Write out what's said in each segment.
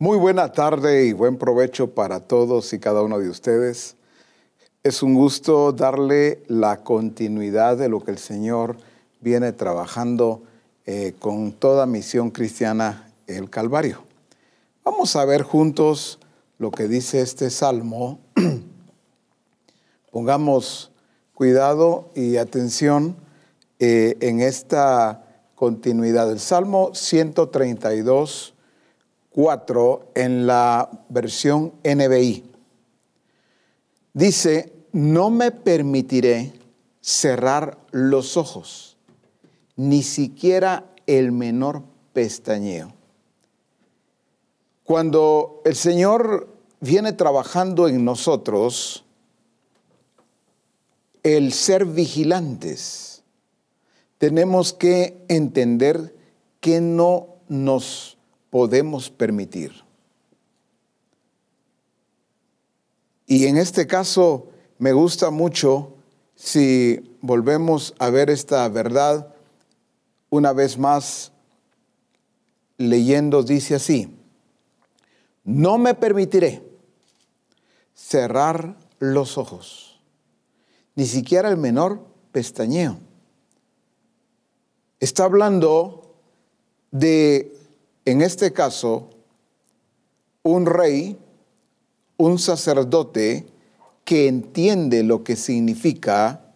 Muy buena tarde y buen provecho para todos y cada uno de ustedes. Es un gusto darle la continuidad de lo que el Señor viene trabajando eh, con toda misión cristiana el Calvario. Vamos a ver juntos lo que dice este salmo. Pongamos cuidado y atención eh, en esta continuidad. El Salmo 132 4 en la versión NBI. Dice, no me permitiré cerrar los ojos, ni siquiera el menor pestañeo. Cuando el Señor viene trabajando en nosotros, el ser vigilantes, tenemos que entender que no nos podemos permitir. Y en este caso me gusta mucho si volvemos a ver esta verdad una vez más leyendo, dice así, no me permitiré cerrar los ojos, ni siquiera el menor pestañeo. Está hablando de en este caso, un rey, un sacerdote que entiende lo que significa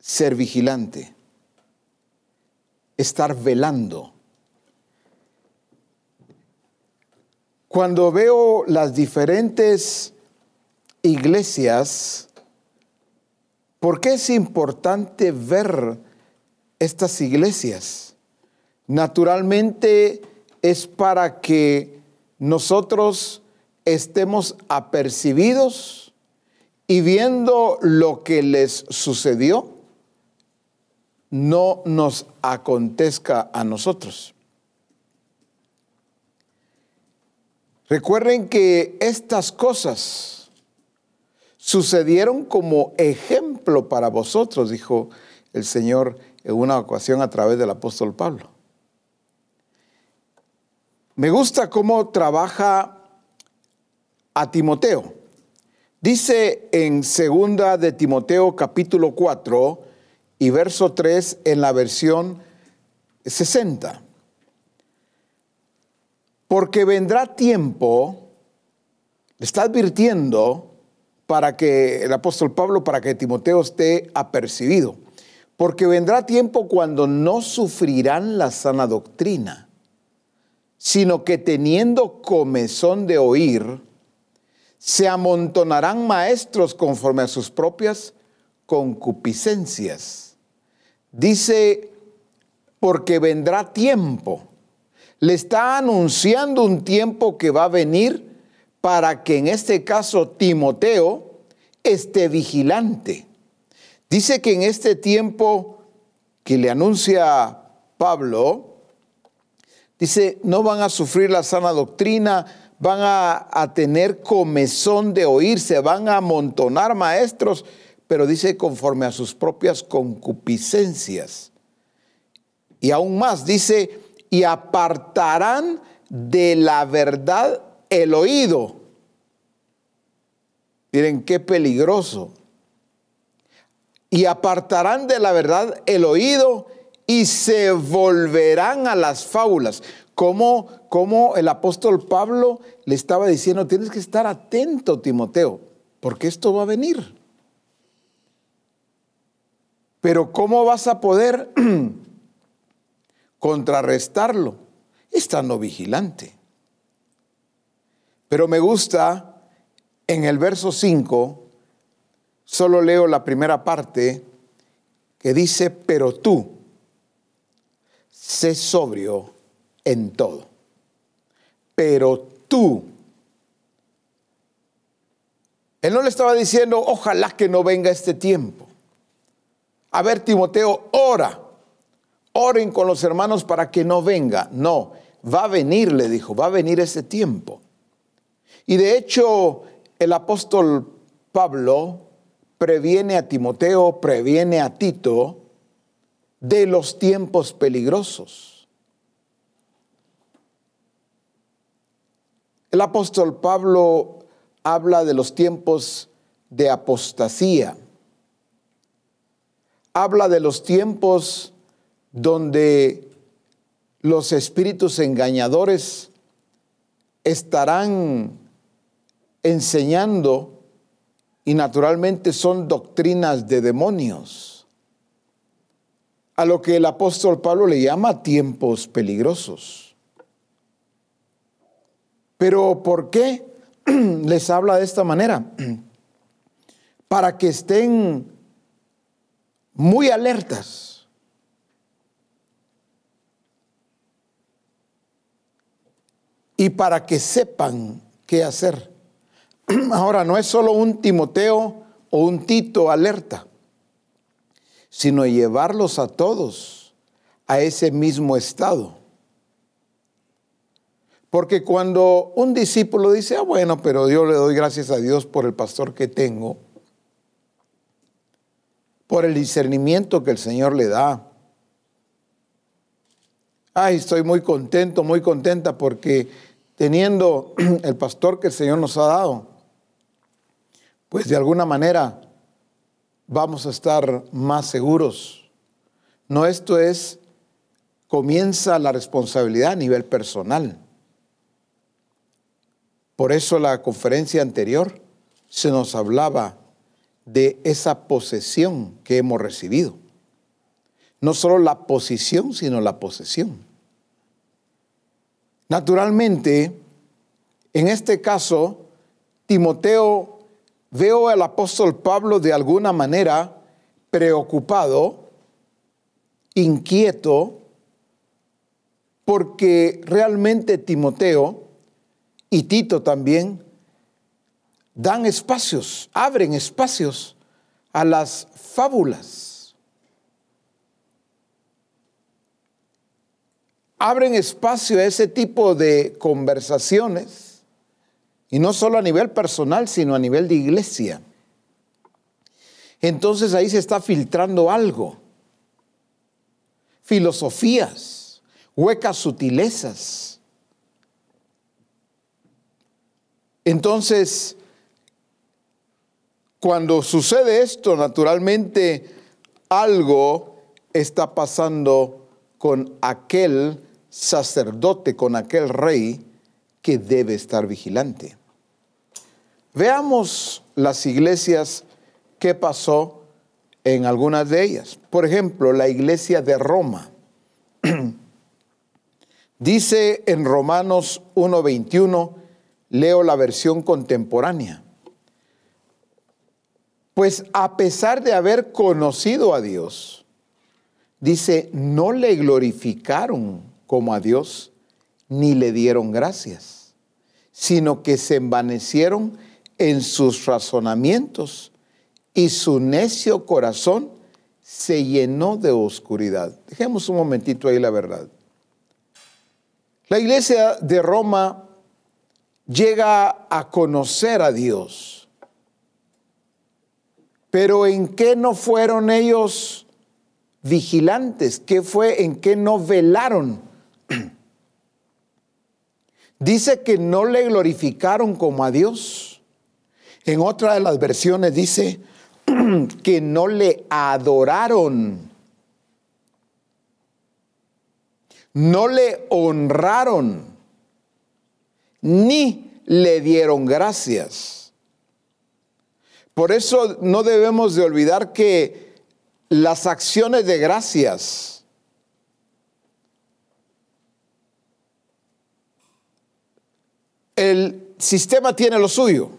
ser vigilante, estar velando. Cuando veo las diferentes iglesias, ¿por qué es importante ver estas iglesias? Naturalmente es para que nosotros estemos apercibidos y viendo lo que les sucedió, no nos acontezca a nosotros. Recuerden que estas cosas sucedieron como ejemplo para vosotros, dijo el Señor en una ocasión a través del apóstol Pablo. Me gusta cómo trabaja a Timoteo. Dice en segunda de Timoteo capítulo 4 y verso 3 en la versión 60. Porque vendrá tiempo, le está advirtiendo para que el apóstol Pablo, para que Timoteo esté apercibido. Porque vendrá tiempo cuando no sufrirán la sana doctrina sino que teniendo comezón de oír, se amontonarán maestros conforme a sus propias concupiscencias. Dice, porque vendrá tiempo. Le está anunciando un tiempo que va a venir para que en este caso Timoteo esté vigilante. Dice que en este tiempo que le anuncia Pablo, Dice, no van a sufrir la sana doctrina, van a, tener comezón de oír, se van a amontonar maestros, pero dice conforme a sus propias concupiscencias. Y aún más, dice, y apartarán de la verdad el oído. Miren qué peligroso. Y apartarán de la verdad el oído y se volverán a las fábulas. Como, como el apóstol Pablo le estaba diciendo, tienes que estar atento, Timoteo, porque esto va a venir. Pero ¿cómo vas a poder contrarrestarlo? Estando vigilante. Pero me gusta en el verso 5, solo leo la primera parte, que dice, pero tú, sé sobrio en todo. Pero tú, él no le estaba diciendo, ojalá que no venga este tiempo. A ver, Timoteo, ora, oren con los hermanos para que no venga. No, va a venir, le dijo, va a venir ese tiempo. Y de hecho, el apóstol Pablo previene a Timoteo, previene a Tito, de los tiempos peligrosos. El apóstol Pablo habla de los tiempos de apostasía. Habla de los tiempos donde los espíritus engañadores estarán enseñando y naturalmente son doctrinas de demonios, a lo que el apóstol Pablo le llama tiempos peligrosos. Pero ¿por qué les habla de esta manera? Para que estén muy alertas. Y para que sepan qué hacer. Ahora, no es solo un Timoteo o un Tito alerta, sino llevarlos a todos a ese mismo estado. Porque cuando un discípulo dice, ah, bueno, pero yo le doy gracias a Dios por el pastor que tengo, por el discernimiento que el Señor le da. Ay, estoy muy contento, muy contenta porque teniendo el pastor que el Señor nos ha dado, pues de alguna manera vamos a estar más seguros. No, esto es, comienza la responsabilidad a nivel personal. Por eso la conferencia anterior se nos hablaba de esa posesión que hemos recibido. No solo la posición, sino la posesión. Naturalmente, en este caso, Timoteo, veo al apóstol Pablo de alguna manera preocupado, inquieto, porque realmente Timoteo y Tito también dan espacios, abren espacios a las fábulas. Abren espacio a ese tipo de conversaciones, y no solo a nivel personal, sino a nivel de iglesia. Entonces ahí se está filtrando algo, filosofías, huecas sutilezas Entonces, cuando sucede esto, naturalmente algo está pasando con aquel sacerdote, con aquel rey que debe estar vigilante. Veamos las iglesias que pasó en algunas de ellas. Por ejemplo, la iglesia de Roma. Dice en Romanos 1:21, Leo la versión contemporánea. Pues a pesar de haber conocido a Dios, dice, no le glorificaron como a Dios, ni le dieron gracias, sino que se envanecieron en sus razonamientos y su necio corazón se llenó de oscuridad. Dejemos un momentito ahí la verdad. La iglesia de Roma llega a conocer a Dios. Pero ¿en qué no fueron ellos vigilantes? ¿Qué fue? ¿En qué no velaron? Dice que no le glorificaron como a Dios. En otra de las versiones dice que no le adoraron. No le honraron ni le dieron gracias. Por eso no debemos de olvidar que las acciones de gracias el sistema tiene lo suyo,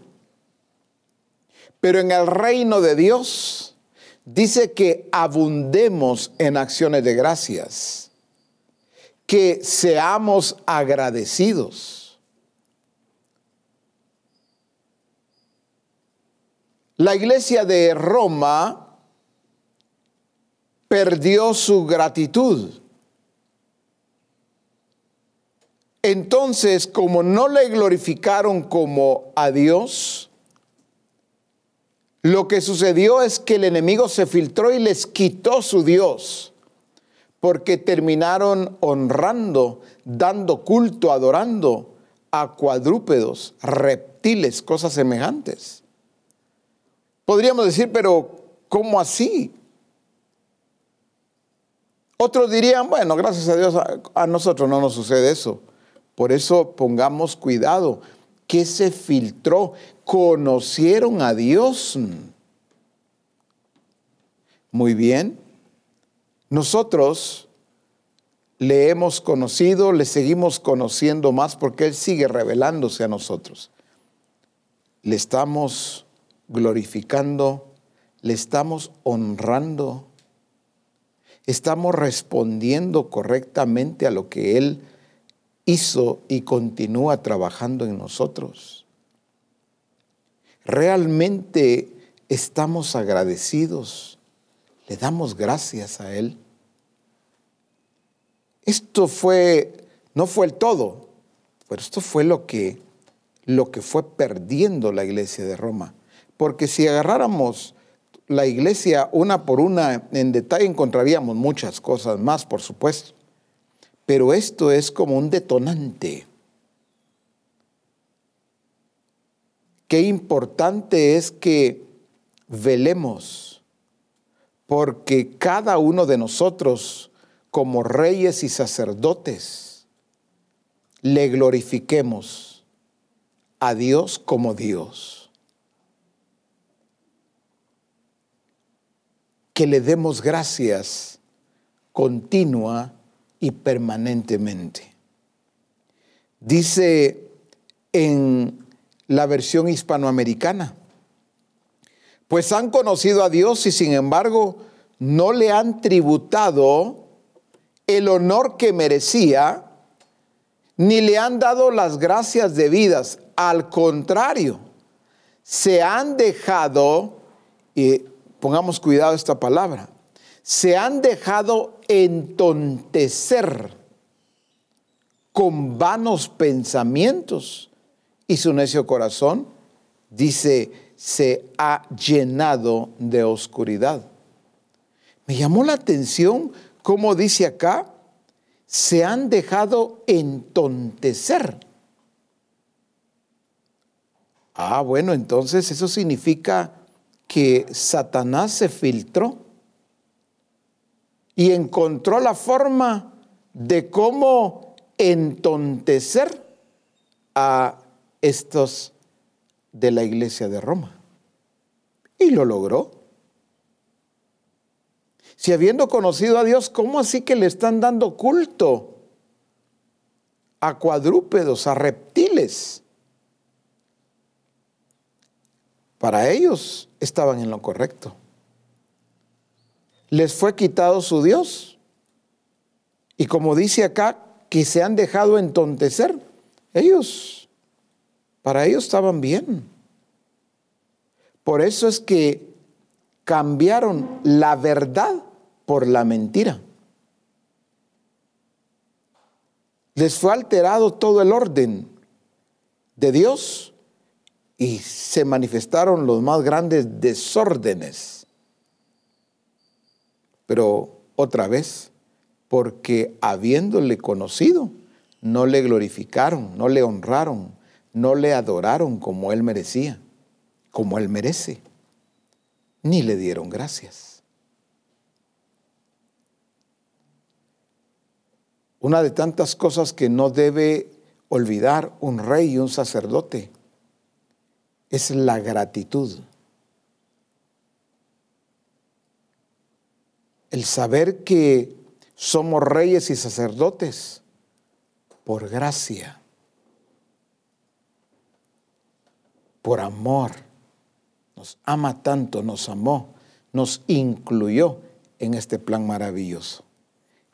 pero en el reino de Dios dice que abundemos en acciones de gracias, que seamos agradecidos. La iglesia de Roma perdió su gratitud. Entonces, como no le glorificaron como a Dios, lo que sucedió es que el enemigo se filtró y les quitó su Dios, porque terminaron honrando, dando culto, adorando a cuadrúpedos, reptiles, cosas semejantes. Podríamos decir, pero ¿cómo así? Otros dirían, bueno, gracias a Dios, a, nosotros no nos sucede eso. Por eso pongamos cuidado. ¿Qué se filtró? ¿Conocieron a Dios? Muy bien. Nosotros le hemos conocido, le seguimos conociendo más porque Él sigue revelándose a nosotros. Le estamos glorificando, le estamos honrando estamos respondiendo correctamente a lo que Él hizo y continúa trabajando en nosotros. Realmente estamos agradecidos, le damos gracias a Él. Esto fue, no fue el todo, pero esto fue lo que, lo que fue perdiendo la iglesia de Roma. Porque si agarráramos la iglesia una por una en detalle encontraríamos muchas cosas más, por supuesto. Pero esto es como un detonante. Qué importante es que velemos, porque cada uno de nosotros, como reyes y sacerdotes, le glorifiquemos a Dios como Dios. que le demos gracias continua y permanentemente. Dice en la versión hispanoamericana, pues han conocido a Dios y sin embargo no le han tributado el honor que merecía, ni le han dado las gracias debidas. Al contrario, se han dejado, y pongamos cuidado esta palabra, se han dejado entontecer con vanos pensamientos y su necio corazón, dice, se ha llenado de oscuridad. Me llamó la atención cómo dice acá, se han dejado entontecer. Ah, bueno, entonces eso significa que Satanás se filtró y encontró la forma de cómo entontecer a estos de la iglesia de Roma. Y lo logró. Si habiendo conocido a Dios, ¿cómo así que le están dando culto a cuadrúpedos, a reptiles? Para ellos estaban en lo correcto. Les fue quitado su Dios. Y como dice acá, que se han dejado entontecer, ellos, para ellos estaban bien. Por eso es que cambiaron la verdad por la mentira. Les fue alterado todo el orden de Dios y se manifestaron los más grandes desórdenes. Pero otra vez, porque habiéndole conocido, no le glorificaron, no le honraron, no le adoraron como él merecía, como él merece, ni le dieron gracias. Una de tantas cosas que no debe olvidar un rey y un sacerdote es la gratitud. El saber que somos reyes y sacerdotes por gracia, por amor. Nos ama tanto, nos amó, nos incluyó en este plan maravilloso.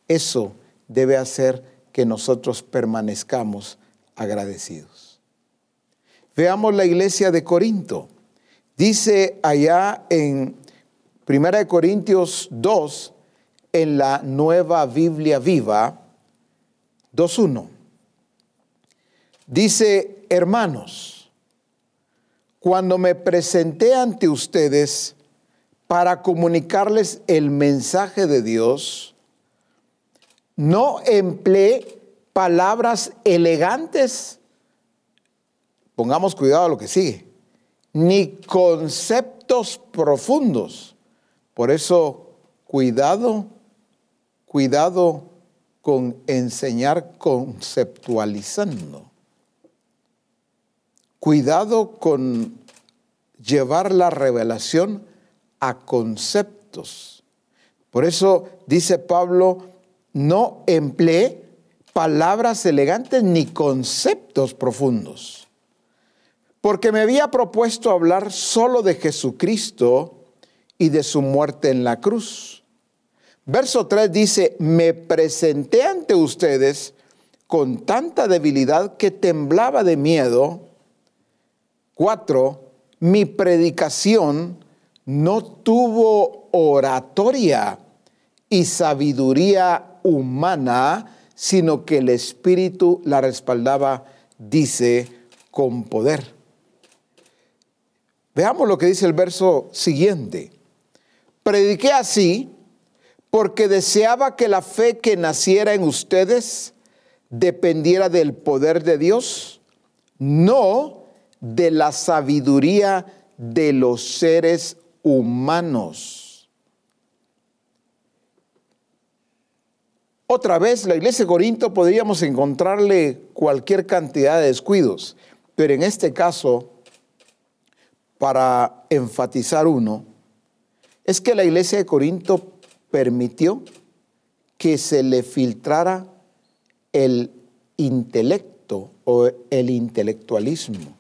Eso debe hacer que nosotros permanezcamos agradecidos. Veamos la iglesia de Corinto. Dice allá en 1 Corintios 2, en la nueva Biblia viva, 2.1. Dice, hermanos, cuando me presenté ante ustedes para comunicarles el mensaje de Dios, no empleé palabras elegantes pongamos cuidado a lo que sigue, ni conceptos profundos. Por eso, cuidado, cuidado con enseñar conceptualizando. Cuidado con llevar la revelación a conceptos. Por eso dice Pablo, no emplee palabras elegantes ni conceptos profundos, porque me había propuesto hablar solo de Jesucristo y de su muerte en la cruz. Verso 3 dice, me presenté ante ustedes con tanta debilidad que temblaba de miedo. 4. Mi predicación no tuvo oratoria y sabiduría humana, sino que el Espíritu la respaldaba, dice, con poder. Veamos lo que dice el verso siguiente. Prediqué así porque deseaba que la fe que naciera en ustedes dependiera del poder de Dios, no de la sabiduría de los seres humanos. Otra vez, la iglesia de Corinto podríamos encontrarle cualquier cantidad de descuidos, pero en este caso, para enfatizar uno, es que la iglesia de Corinto permitió que se le filtrara el intelecto o el intelectualismo.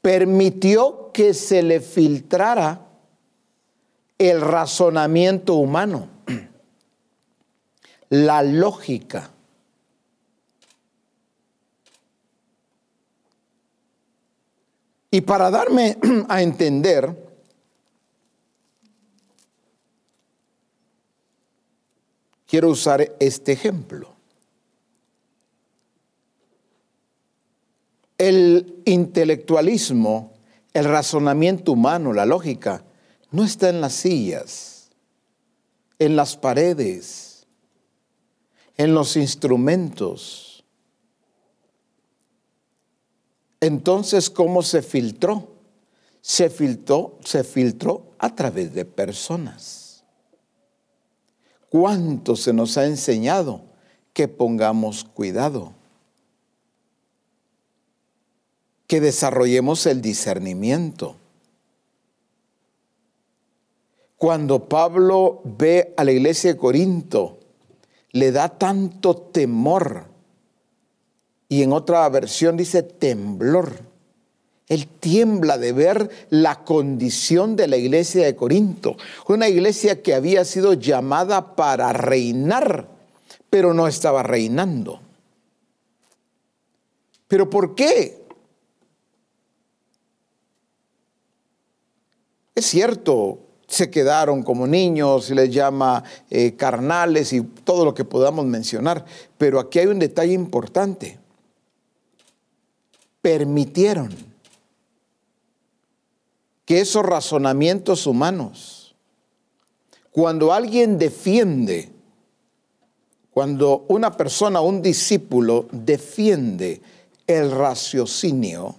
Permitió que se le filtrara el razonamiento humano, la lógica. Y para darme a entender, quiero usar este ejemplo. El intelectualismo, el razonamiento humano, la lógica, no está en las sillas, en las paredes, en los instrumentos. Entonces, ¿cómo se filtró? Se filtró, se filtró a través de personas. ¿Cuánto se nos ha enseñado que pongamos cuidado? Que desarrollemos el discernimiento. Cuando Pablo ve a la iglesia de Corinto, le da tanto temor. Y en otra versión dice temblor él tiembla de ver la condición de la iglesia de Corinto. Una iglesia que había sido llamada para reinar, pero no estaba reinando. ¿Pero por qué? Es cierto, se quedaron como niños, se les llama eh, carnales y todo lo que podamos mencionar, pero aquí hay un detalle importante. Permitieron que esos razonamientos humanos, cuando alguien defiende, cuando una persona, un discípulo defiende el raciocinio,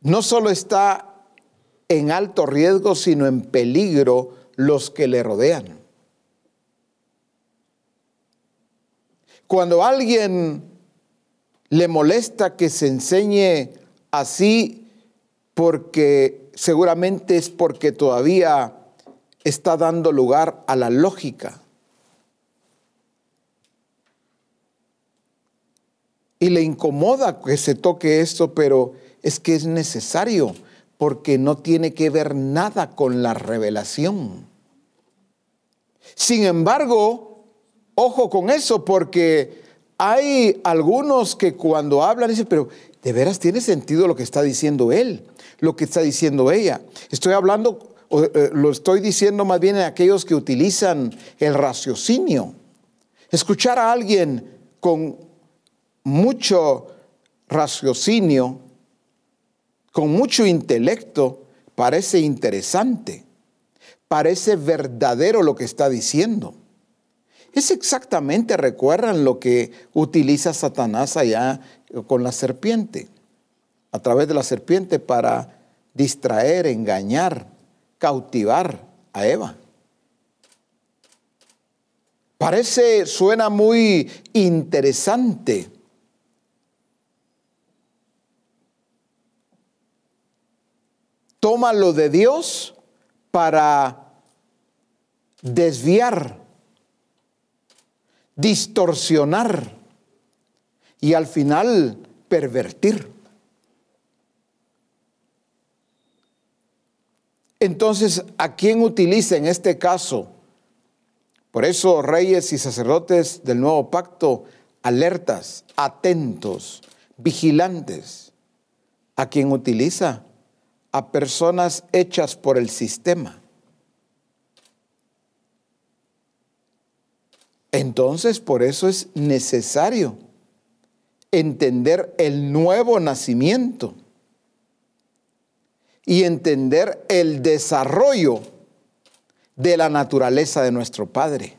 no solo está en alto riesgo, sino en peligro los que le rodean. Cuando alguien le molesta que se enseñe así porque seguramente es porque todavía está dando lugar a la lógica. Y le incomoda que se toque esto, pero es que es necesario porque no tiene que ver nada con la revelación. Sin embargo, ojo con eso porque hay algunos que cuando hablan dicen, pero de veras tiene sentido lo que está diciendo él lo que está diciendo ella. Estoy hablando, eh, lo estoy diciendo más bien en aquellos que utilizan el raciocinio. Escuchar a alguien con mucho raciocinio, con mucho intelecto, parece interesante, parece verdadero lo que está diciendo. Es exactamente, recuerdan lo que utiliza Satanás allá con la serpiente, a través de la serpiente para distraer, engañar, cautivar a Eva. Parece, suena muy interesante. Toma lo de Dios para desviar, distorsionar y al final pervertir. Entonces, ¿a quién utiliza en este caso? Por eso reyes y sacerdotes del nuevo pacto, alertas, atentos, vigilantes. ¿A quién utiliza? A personas hechas por el sistema. Entonces, por eso es necesario entender el nuevo nacimiento y entender el desarrollo de la naturaleza de nuestro Padre.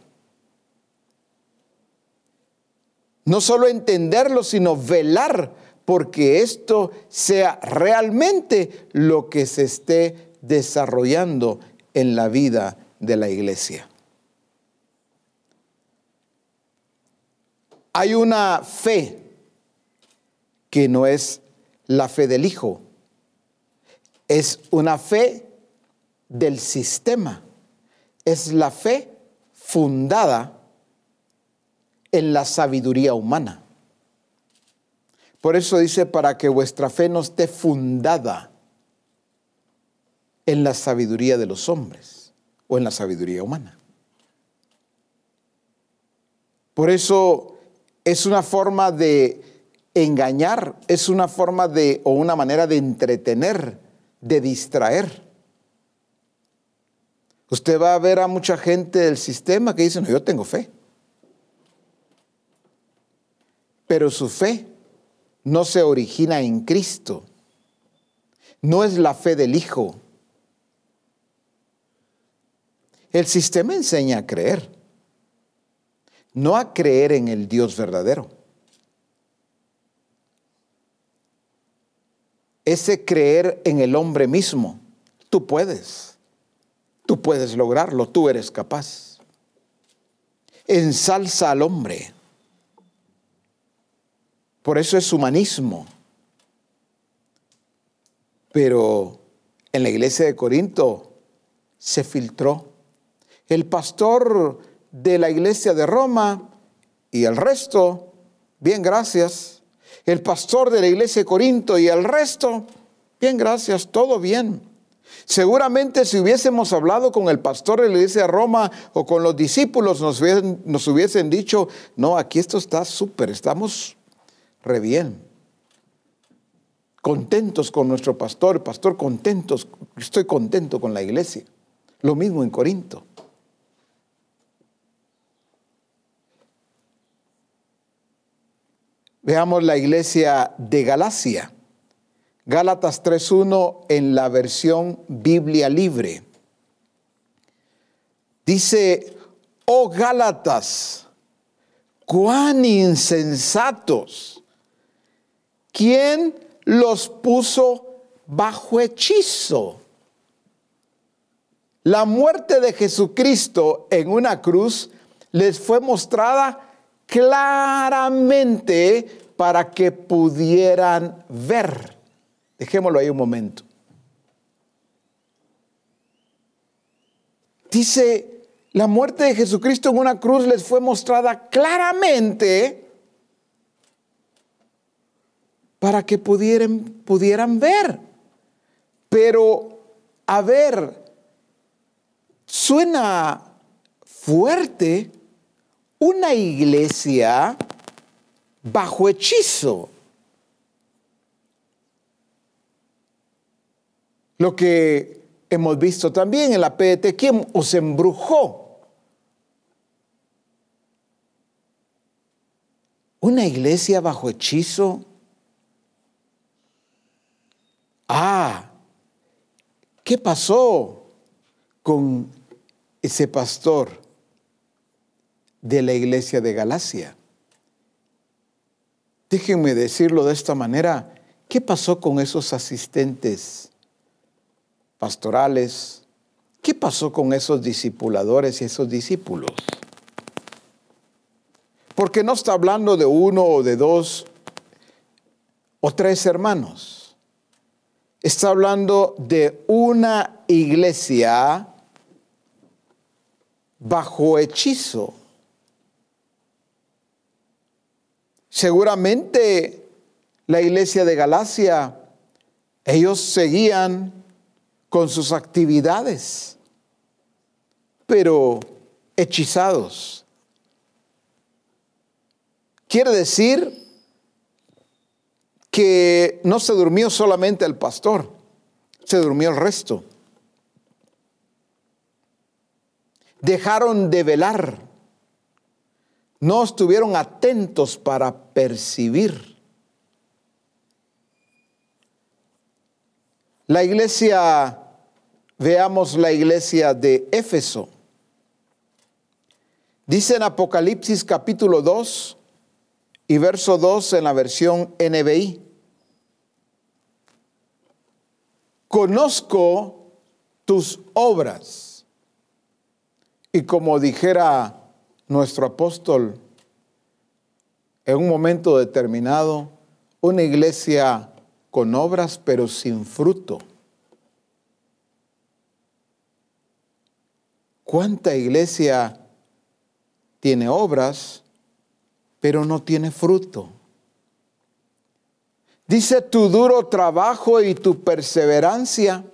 No solo entenderlo, sino velar porque esto sea realmente lo que se esté desarrollando en la vida de la iglesia. Hay una fe que no es la fe del Hijo, es una fe del sistema, es la fe fundada en la sabiduría humana. Por eso dice, para que vuestra fe no esté fundada en la sabiduría de los hombres o en la sabiduría humana. Por eso es una forma de engañar, es una forma de o una manera de entretener de distraer. Usted va a ver a mucha gente del sistema que dice, no, yo tengo fe. Pero su fe no se origina en Cristo. No es la fe del Hijo. El sistema enseña a creer, no a creer en el Dios verdadero. ese creer en el hombre mismo. Tú puedes, tú puedes lograrlo, tú eres capaz. Ensalza al hombre. Por eso es humanismo. Pero en la iglesia de Corinto se filtró. El pastor de la iglesia de Roma y el resto, bien, gracias el pastor de la iglesia de Corinto y el resto, bien, gracias, todo bien. Seguramente si hubiésemos hablado con el pastor de la iglesia de Roma o con los discípulos, nos hubiesen, dicho, no, aquí esto está súper, estamos re bien. Contentos con nuestro pastor, pastor, contentos, estoy contento con la iglesia. Lo mismo en Corinto. Veamos la iglesia de Galacia. Gálatas 3.1 en la versión Biblia libre. Dice, oh Gálatas, cuán insensatos. ¿Quién los puso bajo hechizo? La muerte de Jesucristo en una cruz les fue mostrada claramente para que pudieran ver. Dejémoslo ahí un momento. Dice, la muerte de Jesucristo en una cruz les fue mostrada claramente para que pudieran, pudieran ver. Pero, a ver, suena fuerte, una iglesia bajo hechizo. Lo que hemos visto también en la PDT, ¿quién os embrujó? Una iglesia bajo hechizo. Ah, ¿qué pasó con ese pastor? De la iglesia de Galacia. Déjenme decirlo de esta manera, ¿qué pasó con esos asistentes pastorales? ¿Qué pasó con esos discipuladores y esos discípulos? Porque no está hablando de uno o de dos o tres hermanos. Está hablando de una iglesia bajo hechizo. Seguramente la iglesia de Galacia, ellos seguían con sus actividades, pero hechizados. Quiere decir que no se durmió solamente el pastor, se durmió el resto. Dejaron de velar, no estuvieron atentos para percibir. La iglesia, veamos la iglesia de Éfeso. Dice en Apocalipsis capítulo 2, y verso 2 en la versión NBI. Conozco tus obras. Y como dijera nuestro apóstol, en un momento determinado, una iglesia con obras pero sin fruto. ¿Cuánta iglesia tiene obras pero no tiene fruto. Dice tu duro trabajo y tu perseverancia.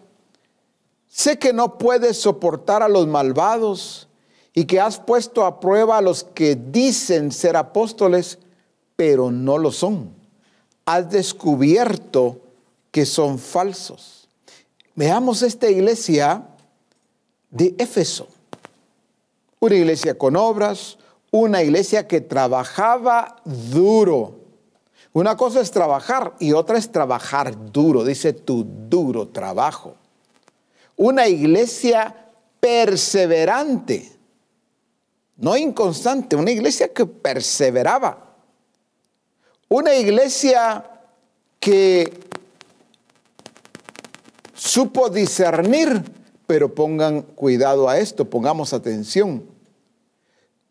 Sé que no puedes soportar a los malvados y que has puesto a prueba a los que dicen ser apóstoles, pero no lo son. Has descubierto que son falsos. Veamos esta iglesia de Éfeso. Una iglesia con obras, una iglesia que trabajaba duro. Una cosa es trabajar y otra es trabajar duro, dice tu duro trabajo. Una iglesia perseverante, no inconstante, una iglesia que perseveraba. Una iglesia que supo discernir, pero pongan cuidado a esto, pongamos atención.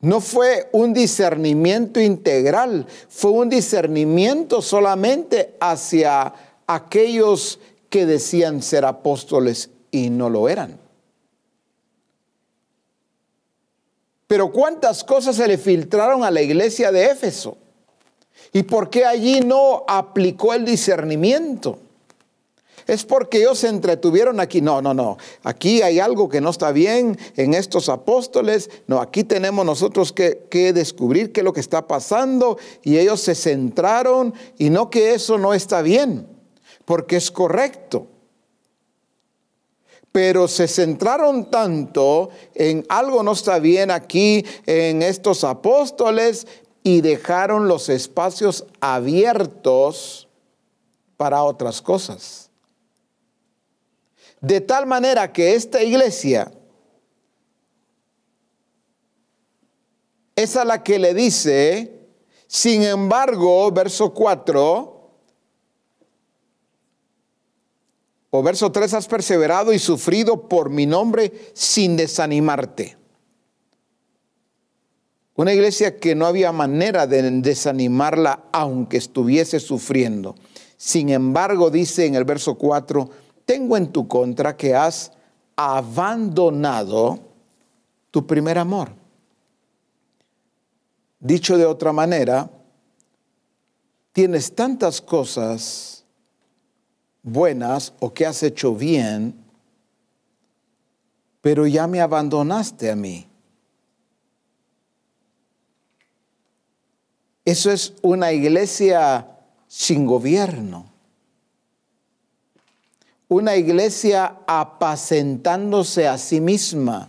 No fue un discernimiento integral, fue un discernimiento solamente hacia aquellos que decían ser apóstoles y no lo eran. Pero cuántas cosas se le filtraron a la iglesia de Éfeso y por qué allí no aplicó el discernimiento es porque ellos se entretuvieron aquí. No, no, no. Aquí hay algo que no está bien en estos apóstoles. No, aquí tenemos nosotros que, que, descubrir qué es lo que está pasando. Y ellos se centraron y no que eso no está bien, porque es correcto. Pero se centraron tanto en algo no está bien aquí, en estos apóstoles, y dejaron los espacios abiertos para otras cosas. De tal manera que esta iglesia es a la que le dice, sin embargo, verso 4, o verso 3, has perseverado y sufrido por mi nombre sin desanimarte. Una iglesia que no había manera de desanimarla aunque estuviese sufriendo. Sin embargo, dice en el verso 4, tengo en tu contra que has abandonado tu primer amor. Dicho de otra manera, tienes tantas cosas buenas o que has hecho bien, pero ya me abandonaste a mí. Eso es una iglesia sin gobierno una iglesia apacentándose a sí misma.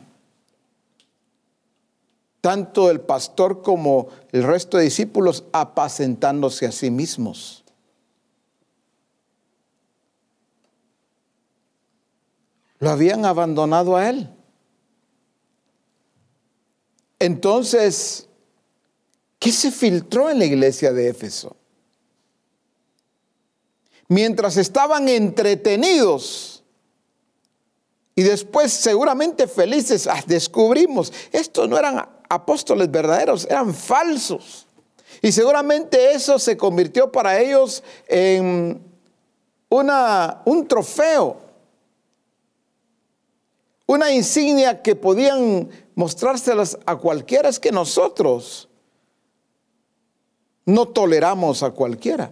Tanto el pastor como el resto de discípulos apacentándose a sí mismos. Lo habían abandonado a él. Entonces, ¿Qué se filtró en la iglesia de Éfeso? Mientras estaban entretenidos y después seguramente felices, ah, descubrimos, estos no eran apóstoles verdaderos, eran falsos. Y seguramente eso se convirtió para ellos en una, un trofeo, una insignia que podían mostrárselas a cualquiera. Es que nosotros no toleramos a cualquiera.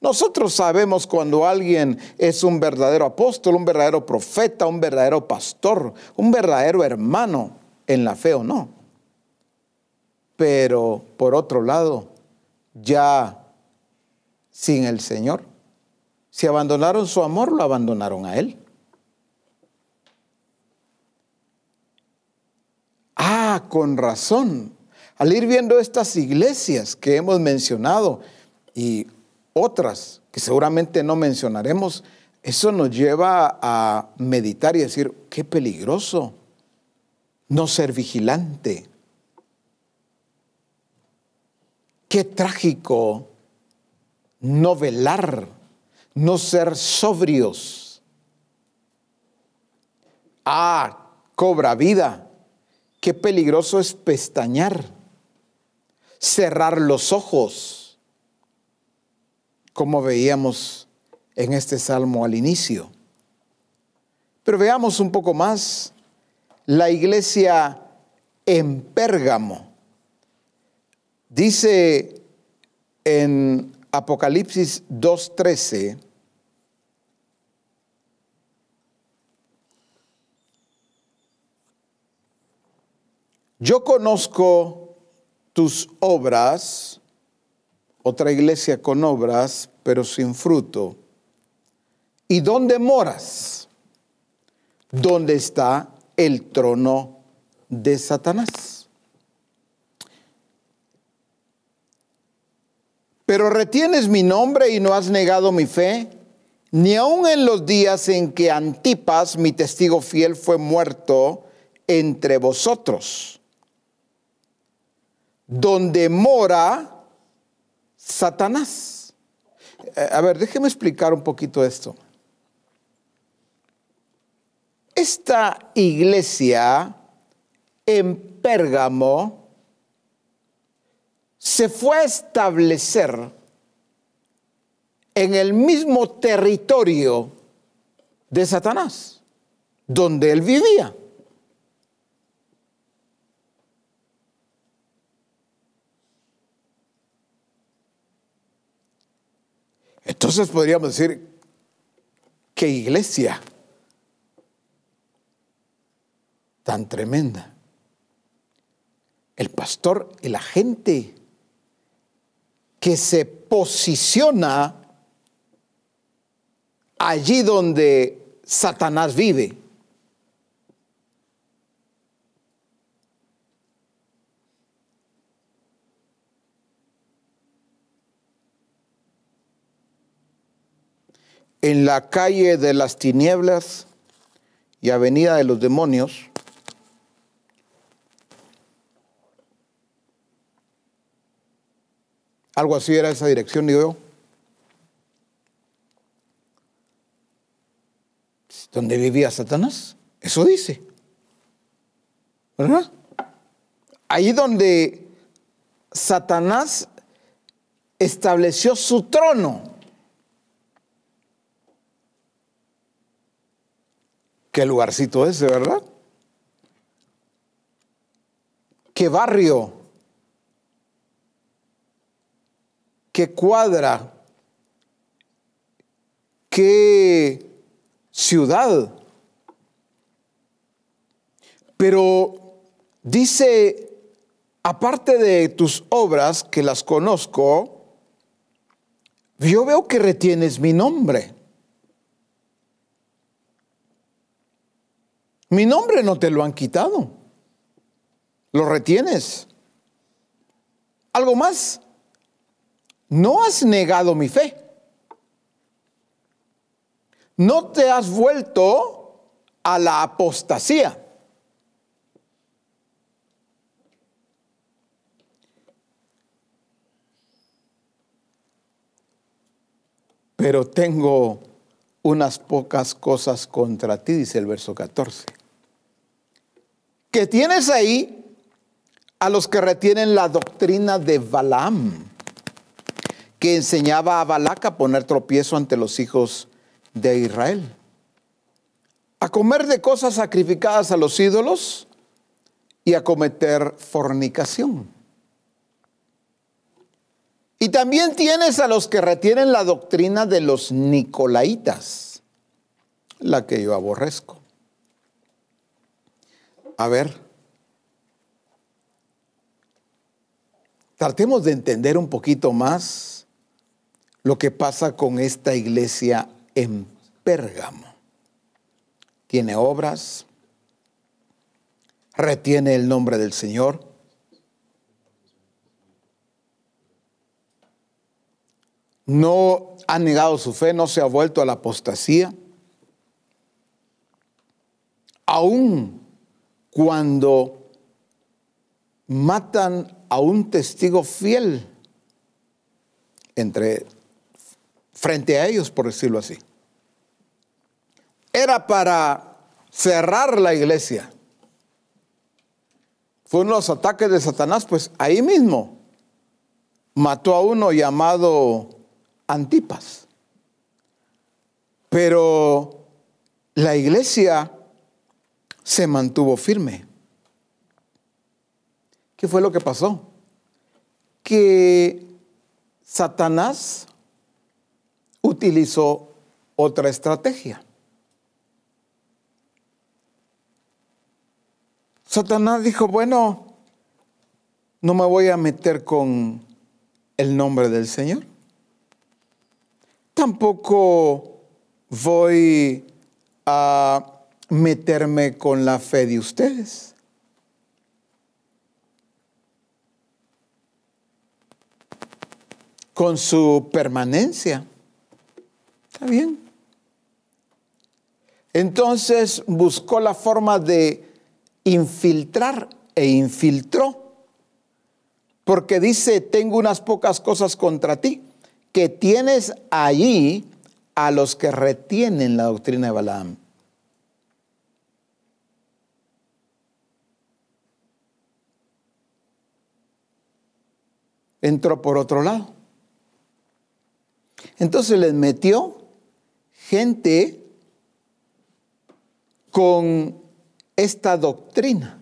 Nosotros sabemos cuando alguien es un verdadero apóstol, un verdadero profeta, un verdadero pastor, un verdadero hermano en la fe o no. Pero por otro lado, ya sin el Señor, si abandonaron su amor, lo abandonaron a Él. Ah, con razón. Al ir viendo estas iglesias que hemos mencionado y otras que seguramente no mencionaremos, eso nos lleva a meditar y decir, qué peligroso no ser vigilante. Qué trágico no velar, no ser sobrios. Ah, cobra vida. Qué peligroso es pestañear, cerrar los ojos, como veíamos en este salmo al inicio. Pero veamos un poco más la iglesia en Pérgamo. Dice en Apocalipsis 2.13, yo conozco tus obras, otra iglesia con obras, pero sin fruto. ¿Y dónde moras? ¿Dónde está el trono de Satanás. Pero retienes mi nombre y no has negado mi fe, ni aun en los días en que Antipas, mi testigo fiel, fue muerto entre vosotros, donde mora Satanás. Eh, a ver, déjeme explicar un poquito esto. Esta iglesia en Pérgamo se fue a establecer en el mismo territorio de Satanás, donde él vivía. Entonces podríamos decir, ¿qué iglesia? tan tremenda. El pastor y la gente que se posiciona allí donde Satanás vive. En la calle de las tinieblas y avenida de los demonios, Algo así era esa dirección, digo yo. ¿Dónde vivía Satanás? Eso dice. ¿Verdad? Ahí donde Satanás estableció su trono. Qué lugarcito ese, ¿verdad? Qué barrio qué cuadra, qué ciudad. Pero dice, aparte de tus obras, que las conozco, yo veo que retienes mi nombre. Mi nombre no te lo han quitado. Lo retienes. Algo más. No has negado mi fe. No te has vuelto a la apostasía. Pero tengo unas pocas cosas contra ti, dice el verso 14 que tienes ahí a los que retienen la doctrina de Balaam, que enseñaba a Balac a poner tropiezo ante los hijos de Israel, a comer de cosas sacrificadas a los ídolos y a cometer fornicación. Y también tienes a los que retienen la doctrina de los nicolaitas, la que yo aborrezco. A ver, tratemos de entender un poquito más lo que pasa con esta iglesia en Pérgamo. Tiene obras, retiene el nombre del Señor, no ha negado su fe, no se ha vuelto a la apostasía. Aún cuando matan a un testigo fiel entre frente a ellos, por decirlo así. Era para cerrar la iglesia. Fue uno de los ataques de Satanás, pues ahí mismo mató a uno llamado Antipas. Pero la iglesia se mantuvo firme. ¿Qué fue lo que pasó? Que Satanás utilizó otra estrategia. Satanás dijo, bueno, no me voy a meter con el nombre del Señor tampoco voy a meterme con la fe de ustedes. Con su permanencia. Está bien. Entonces buscó la forma de infiltrar e infiltró. Porque dice, tengo unas pocas cosas contra ti que tienes allí a los que retienen la doctrina de Balaam. Entró por otro lado. Entonces les metió gente con esta doctrina.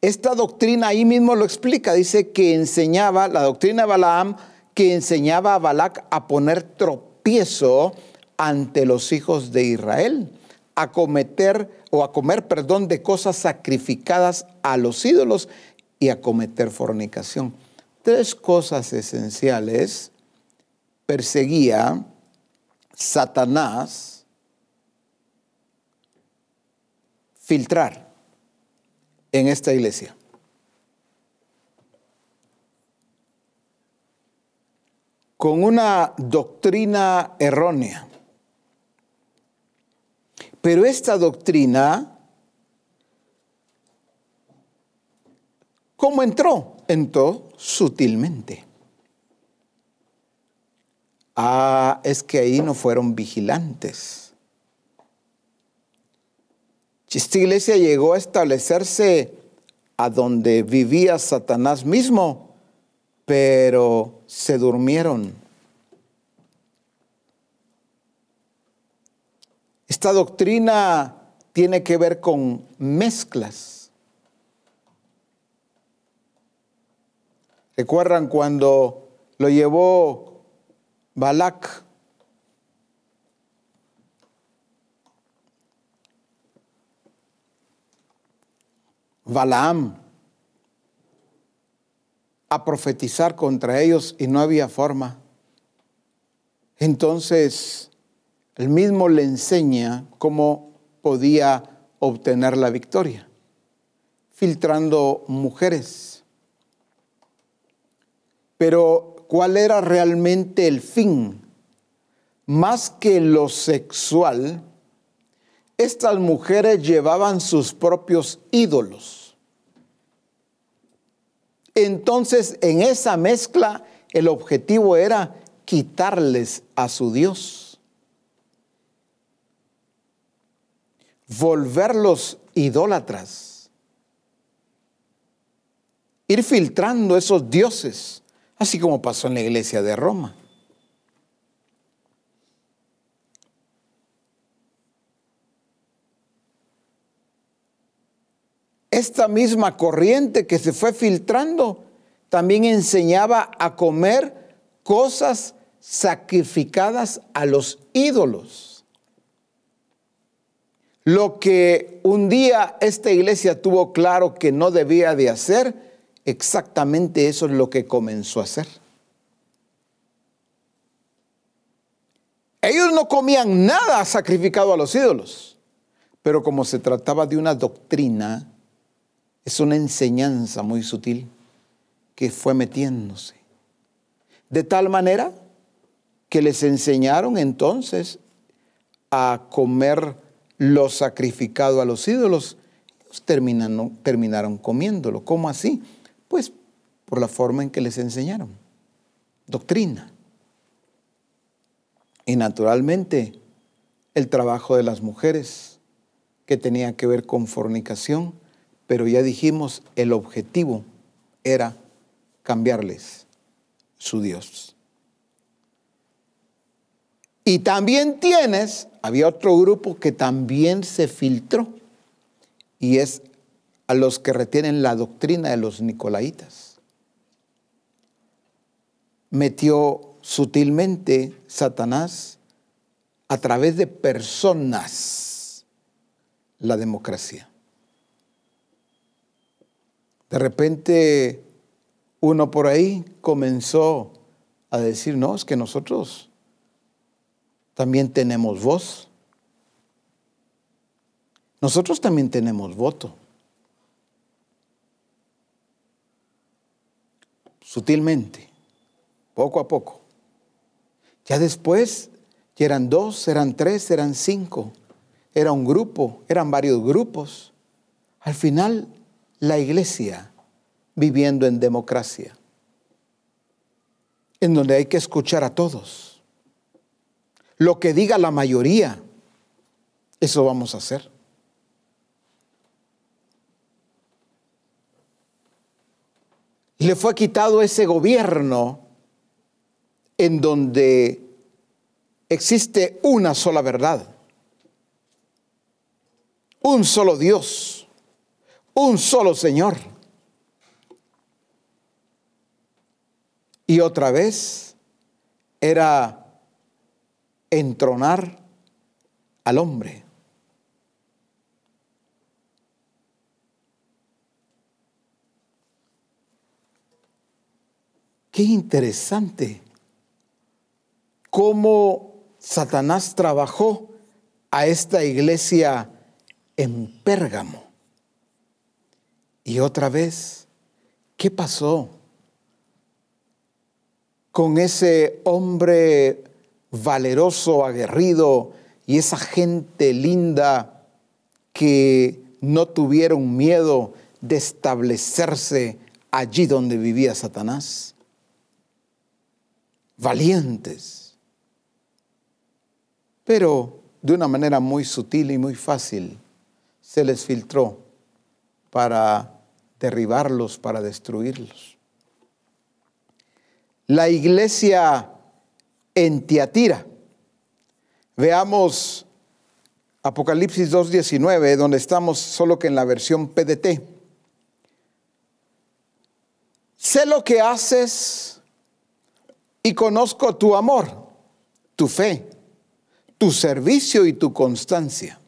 Esta doctrina ahí mismo lo explica, dice que enseñaba la doctrina de Balaam que enseñaba a Balac a poner tropiezo ante los hijos de Israel, a cometer o a comer, perdón, de cosas sacrificadas a los ídolos y a cometer fornicación. Tres cosas esenciales perseguía Satanás filtrar en esta iglesia. con una doctrina errónea. Pero esta doctrina, ¿cómo entró? Entró sutilmente. Ah, es que ahí no fueron vigilantes. Esta iglesia llegó a establecerse a donde vivía Satanás mismo pero se durmieron. Esta doctrina tiene que ver con mezclas. ¿Recuerdan cuando lo llevó Balak? Balaam a profetizar contra ellos y no había forma. Entonces, él mismo le enseña cómo podía obtener la victoria, filtrando mujeres. Pero, ¿cuál era realmente el fin? Más que lo sexual, estas mujeres llevaban sus propios ídolos. Entonces, en esa mezcla, el objetivo era quitarles a su Dios, volverlos idólatras, ir filtrando esos dioses, así como pasó en la iglesia de Roma. esta misma corriente que se fue filtrando también enseñaba a comer cosas sacrificadas a los ídolos. Lo que un día esta iglesia tuvo claro que no debía de hacer, exactamente eso es lo que comenzó a hacer. Ellos no comían nada sacrificado a los ídolos, pero como se trataba de una doctrina, es una enseñanza muy sutil que fue metiéndose. De tal manera que les enseñaron entonces a comer lo sacrificado a los ídolos. Ellos terminaron, terminaron comiéndolo. ¿Cómo así? Pues por la forma en que les enseñaron. Doctrina. Y naturalmente el trabajo de las mujeres que tenía que ver con fornicación pero ya dijimos, el objetivo era cambiarles su Dios. Y también tienes, había otro grupo que también se filtró, y es a los que retienen la doctrina de los nicolaitas. Metió sutilmente Satanás a través de personas la democracia. De repente uno por ahí comenzó a decir, no, es que nosotros también tenemos voz. Nosotros también tenemos voto. Sutilmente, poco a poco. Ya después, ya eran dos, eran tres, eran cinco, era un grupo, eran varios grupos. Al final la iglesia viviendo en democracia, en donde hay que escuchar a todos. Lo que diga la mayoría, eso vamos a hacer. Le fue quitado ese gobierno en donde existe una sola verdad, un solo Dios un solo Señor. Y otra vez era entronar al hombre. Qué interesante cómo Satanás trabajó a esta iglesia en Pérgamo. Y otra vez, ¿qué pasó con ese hombre valeroso, aguerrido y esa gente linda que no tuvieron miedo de establecerse allí donde vivía Satanás? Valientes, pero de una manera muy sutil y muy fácil se les filtró para derribarlos, para destruirlos. La iglesia en Tiatira. Veamos Apocalipsis 2.19, donde estamos solo que en la versión PDT. Sé lo que haces y conozco tu amor, tu fe, tu servicio y tu constancia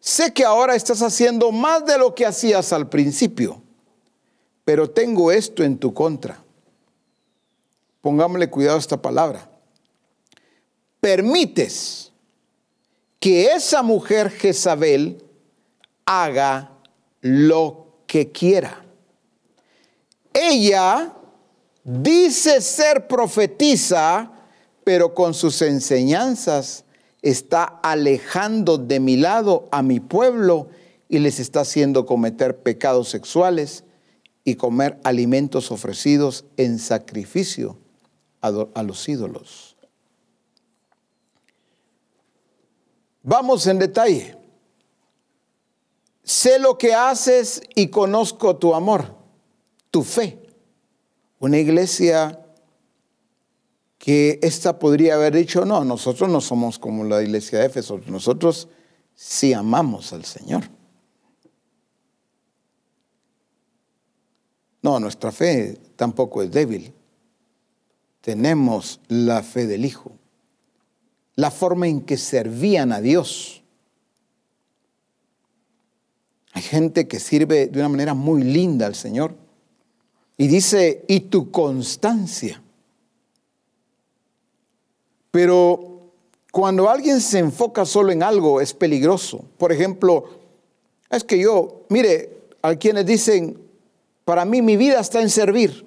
Sé que ahora estás haciendo más de lo que hacías al principio, pero tengo esto en tu contra. Pongámosle cuidado a esta palabra. Permites que esa mujer Jezabel haga lo que quiera. Ella dice ser profetiza, pero con sus enseñanzas está alejando de mi lado a mi pueblo y les está haciendo cometer pecados sexuales y comer alimentos ofrecidos en sacrificio a los ídolos. Vamos en detalle. Sé lo que haces y conozco tu amor, tu fe. Una iglesia que esta podría haber dicho, no, nosotros no somos como la iglesia de Éfeso, nosotros sí amamos al Señor. No, nuestra fe tampoco es débil. Tenemos la fe del Hijo, la forma en que servían a Dios. Hay gente que sirve de una manera muy linda al Señor. Y dice, y tu constancia. Pero cuando alguien se enfoca solo en algo es peligroso. Por ejemplo, es que yo, mire, a quienes dicen, para mí mi vida está en servir.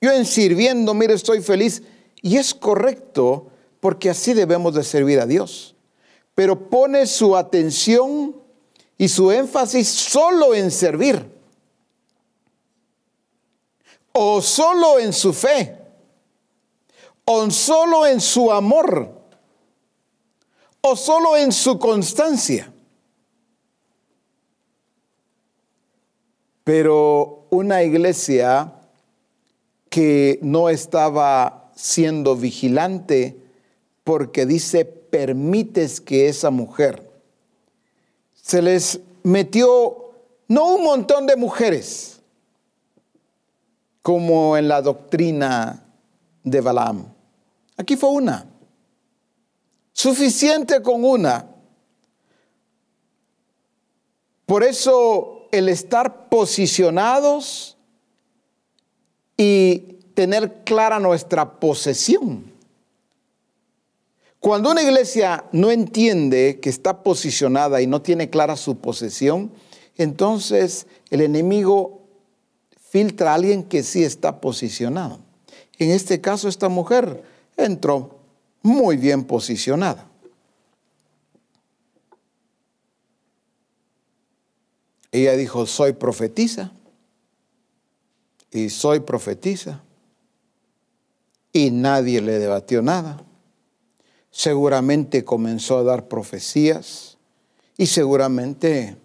Yo en sirviendo, mire, estoy feliz. Y es correcto porque así debemos de servir a Dios. Pero pone su atención y su énfasis solo en servir. O solo en su fe. O solo en su amor. O solo en su constancia. Pero una iglesia que no estaba siendo vigilante porque dice, permites que esa mujer se les metió no un montón de mujeres, como en la doctrina de Balaam. Aquí fue una. Suficiente con una. Por eso el estar posicionados y tener clara nuestra posesión. Cuando una iglesia no entiende que está posicionada y no tiene clara su posesión, entonces el enemigo filtra a alguien que sí está posicionado. En este caso, esta mujer entró muy bien posicionada. Ella dijo, soy profetisa. Y soy profetisa. Y nadie le debatió nada. Seguramente comenzó a dar profecías y seguramente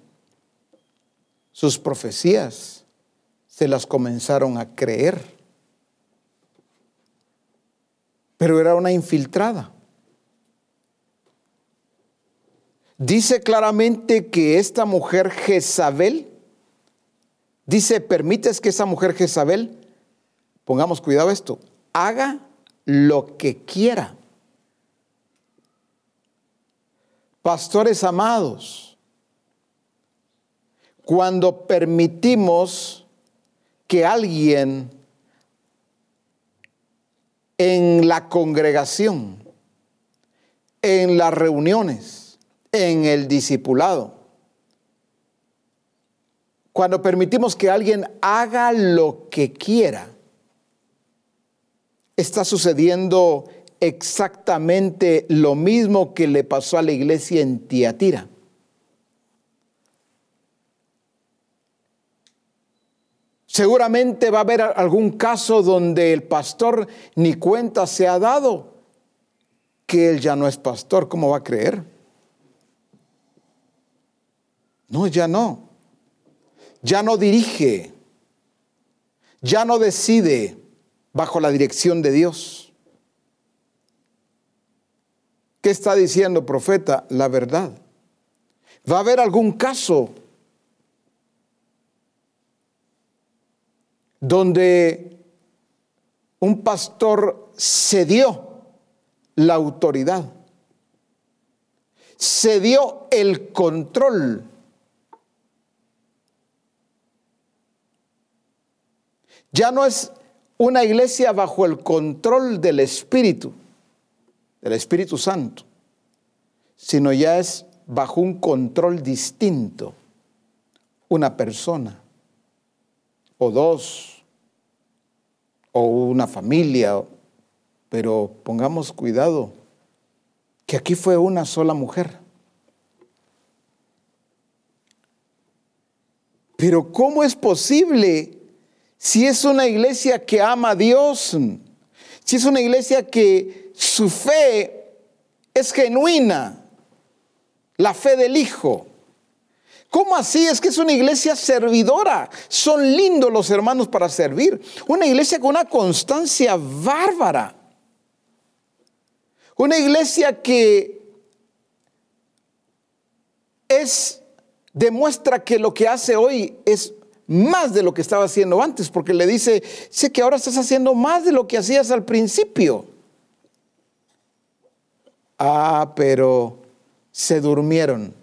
sus profecías se las comenzaron a creer. Pero era una infiltrada. Dice claramente que esta mujer Jezabel, dice, permites que esa mujer Jezabel, pongamos cuidado esto, haga lo que quiera. Pastores amados, cuando permitimos que alguien en la congregación, en las reuniones, en el discipulado. Cuando permitimos que alguien haga lo que quiera, está sucediendo exactamente lo mismo que le pasó a la iglesia en Tiatira. Seguramente va a haber algún caso donde el pastor ni cuenta se ha dado que él ya no es pastor. ¿Cómo va a creer? No, ya no. Ya no dirige. Ya no decide bajo la dirección de Dios. ¿Qué está diciendo profeta? La verdad. ¿Va a haber algún caso donde un pastor cedió la autoridad, cedió el control Ya no es una iglesia bajo el control del Espíritu, del Espíritu Santo, sino ya es bajo un control distinto. Una persona, o dos, o una familia, pero pongamos cuidado, que aquí fue una sola mujer. Pero ¿cómo es posible si es una iglesia que ama a Dios, si es una iglesia que su fe es genuina, la fe del Hijo. ¿Cómo así? Es que es una iglesia servidora. Son lindos los hermanos para servir. Una iglesia con una constancia bárbara. Una iglesia que es demuestra que lo que hace hoy es más de lo que estaba haciendo antes, porque le dice, sé que ahora estás haciendo más de lo que hacías al principio. Ah, pero se durmieron.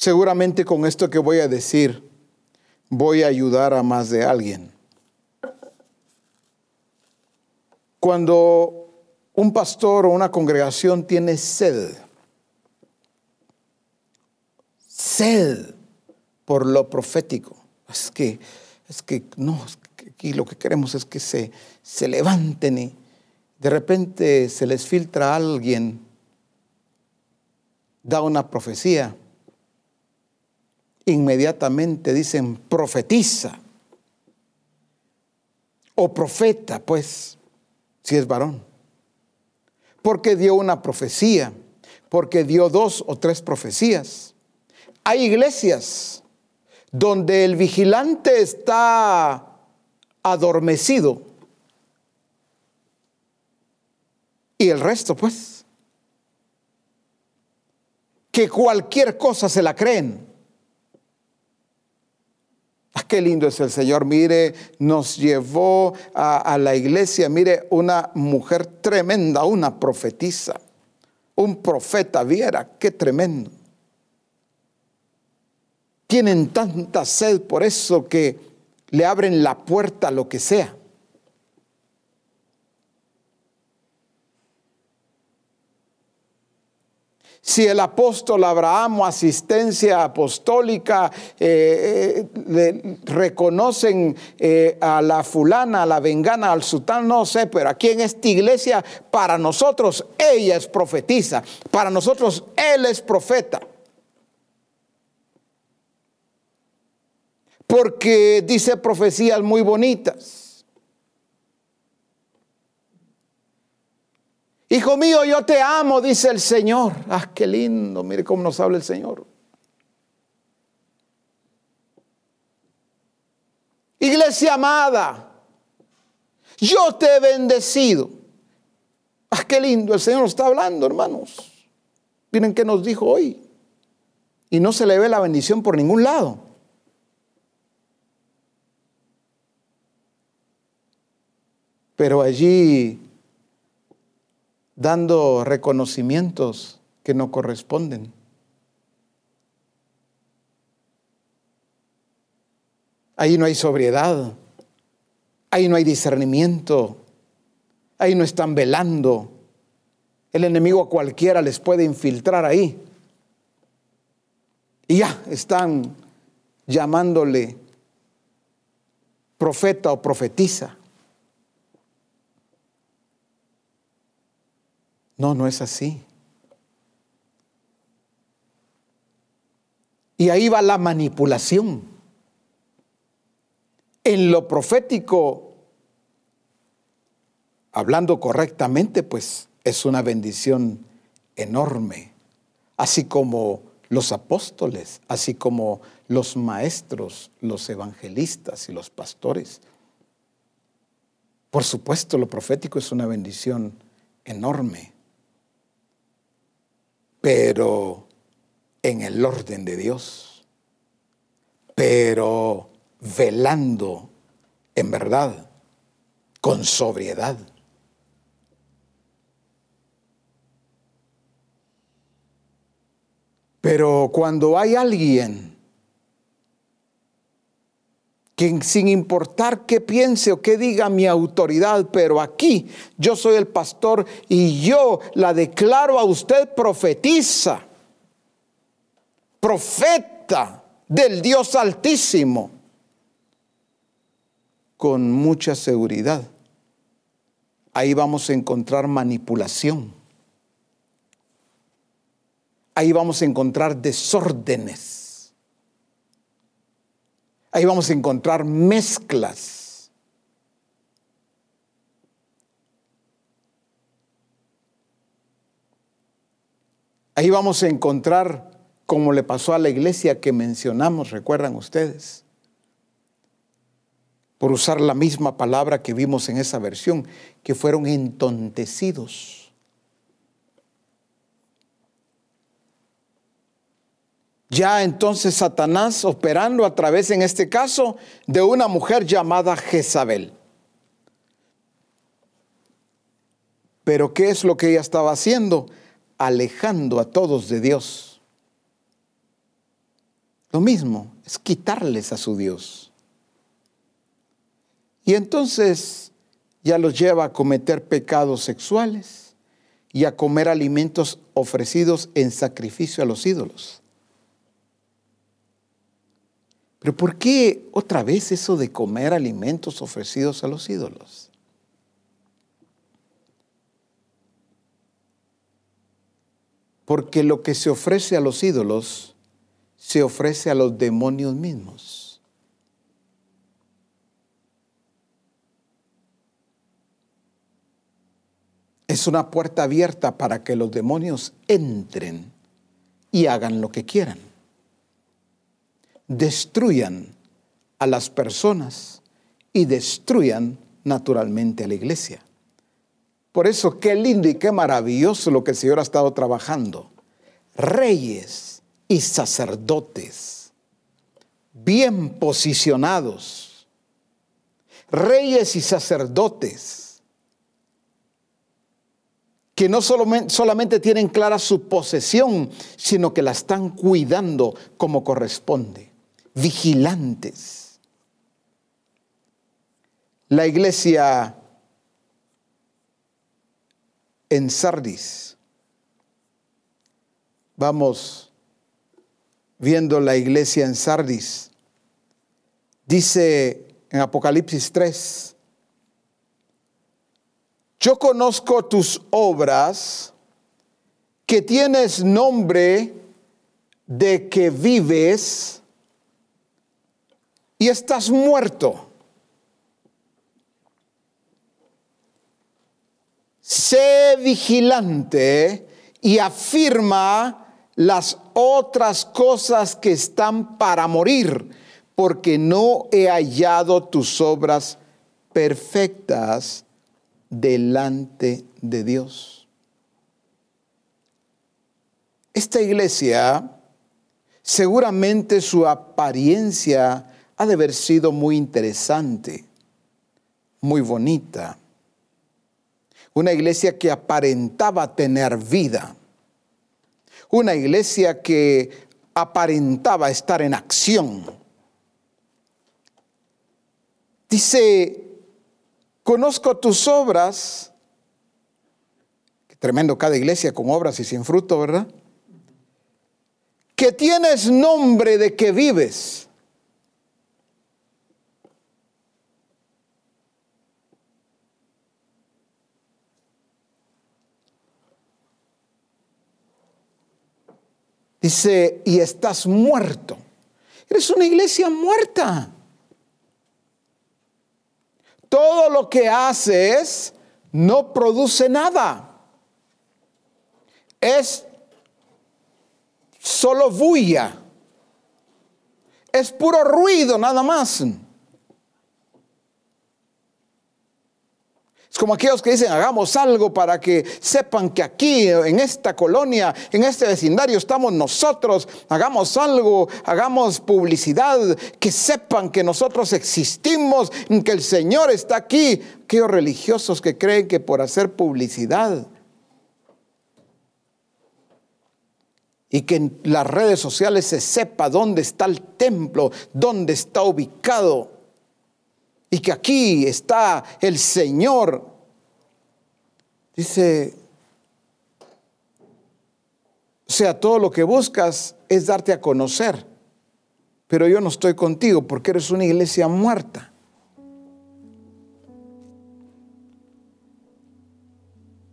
Seguramente con esto que voy a decir, voy a ayudar a más de alguien. Cuando un pastor o una congregación tiene sed, sed por lo profético, es que, es que no, aquí lo que queremos es que se, se levanten y de repente se les filtra a alguien, da una profecía, inmediatamente dicen profetiza o profeta, pues si es varón. Porque dio una profecía, porque dio dos o tres profecías. Hay iglesias donde el vigilante está adormecido y el resto pues que cualquier cosa se la creen. Ah, qué lindo es el Señor. Mire, nos llevó a, la iglesia. Mire, una mujer tremenda, una profetisa. Un profeta, viera, qué tremendo. Tienen tanta sed por eso que le abren la puerta a lo que sea. Si el apóstol Abraham o asistencia apostólica eh, eh, reconocen eh, a la fulana, a la vengana, al sultán, no sé, pero aquí en esta iglesia, para nosotros ella es profetisa, para nosotros él es profeta. Porque dice profecías muy bonitas. Hijo mío, yo te amo, dice el Señor. Ah, qué lindo, mire cómo nos habla el Señor. Iglesia amada, yo te he bendecido. Ah, qué lindo, el Señor nos está hablando, hermanos. Miren qué nos dijo hoy. Y no se le ve la bendición por ningún lado. Pero allí dando reconocimientos que no corresponden. Ahí no hay sobriedad, ahí no hay discernimiento, ahí no están velando. El enemigo cualquiera les puede infiltrar ahí. Y ya están llamándole profeta o profetiza. No, no es así. Y ahí va la manipulación. En lo profético, hablando correctamente, pues es una bendición enorme. Así como los apóstoles, así como los maestros, los evangelistas y los pastores. Por supuesto, lo profético es una bendición enorme pero en el orden de Dios, pero velando en verdad, con sobriedad. Pero cuando hay alguien sin importar qué piense o qué diga mi autoridad, pero aquí yo soy el pastor y yo la declaro a usted profetiza, profeta del Dios Altísimo, con mucha seguridad. Ahí vamos a encontrar manipulación. Ahí vamos a encontrar desórdenes Ahí vamos a encontrar mezclas. Ahí vamos a encontrar, como le pasó a la iglesia que mencionamos, recuerdan ustedes, por usar la misma palabra que vimos en esa versión, que fueron entontecidos. Ya entonces Satanás operando a través, en este caso, de una mujer llamada Jezabel. Pero ¿qué es lo que ella estaba haciendo? Alejando a todos de Dios. Lo mismo, es quitarles a su Dios. Y entonces ya los lleva a cometer pecados sexuales y a comer alimentos ofrecidos en sacrificio a los ídolos. Pero ¿por qué otra vez eso de comer alimentos ofrecidos a los ídolos? Porque lo que se ofrece a los ídolos se ofrece a los demonios mismos. Es una puerta abierta para que los demonios entren y hagan lo que quieran destruyan a las personas y destruyan naturalmente a la iglesia. Por eso, qué lindo y qué maravilloso lo que el Señor ha estado trabajando. Reyes y sacerdotes, bien posicionados. Reyes y sacerdotes que no solamente tienen clara su posesión, sino que la están cuidando como corresponde vigilantes. La iglesia en Sardis. Vamos viendo la iglesia en Sardis. Dice en Apocalipsis 3, yo conozco tus obras, que tienes nombre de que vives y estás muerto. Sé vigilante y afirma las otras cosas que están para morir, porque no he hallado tus obras perfectas delante de Dios. Esta iglesia, seguramente su apariencia ha de haber sido muy interesante, muy bonita. Una iglesia que aparentaba tener vida. Una iglesia que aparentaba estar en acción. Dice, conozco tus obras. Tremendo cada iglesia con obras y sin fruto, ¿verdad? Que tienes nombre de que vives Dice, y estás muerto. Eres una iglesia muerta. Todo lo que haces no produce nada. Es solo bulla. Es puro ruido nada más. Es como aquellos que dicen, hagamos algo para que sepan que aquí, en esta colonia, en este vecindario, estamos nosotros. Hagamos algo, hagamos publicidad, que sepan que nosotros existimos, que el Señor está aquí. Aquellos religiosos que creen que por hacer publicidad y que en las redes sociales se sepa dónde está el templo, dónde está ubicado y que aquí está el Señor. Dice, o sea, todo lo que buscas es darte a conocer, pero yo no estoy contigo porque eres una iglesia muerta.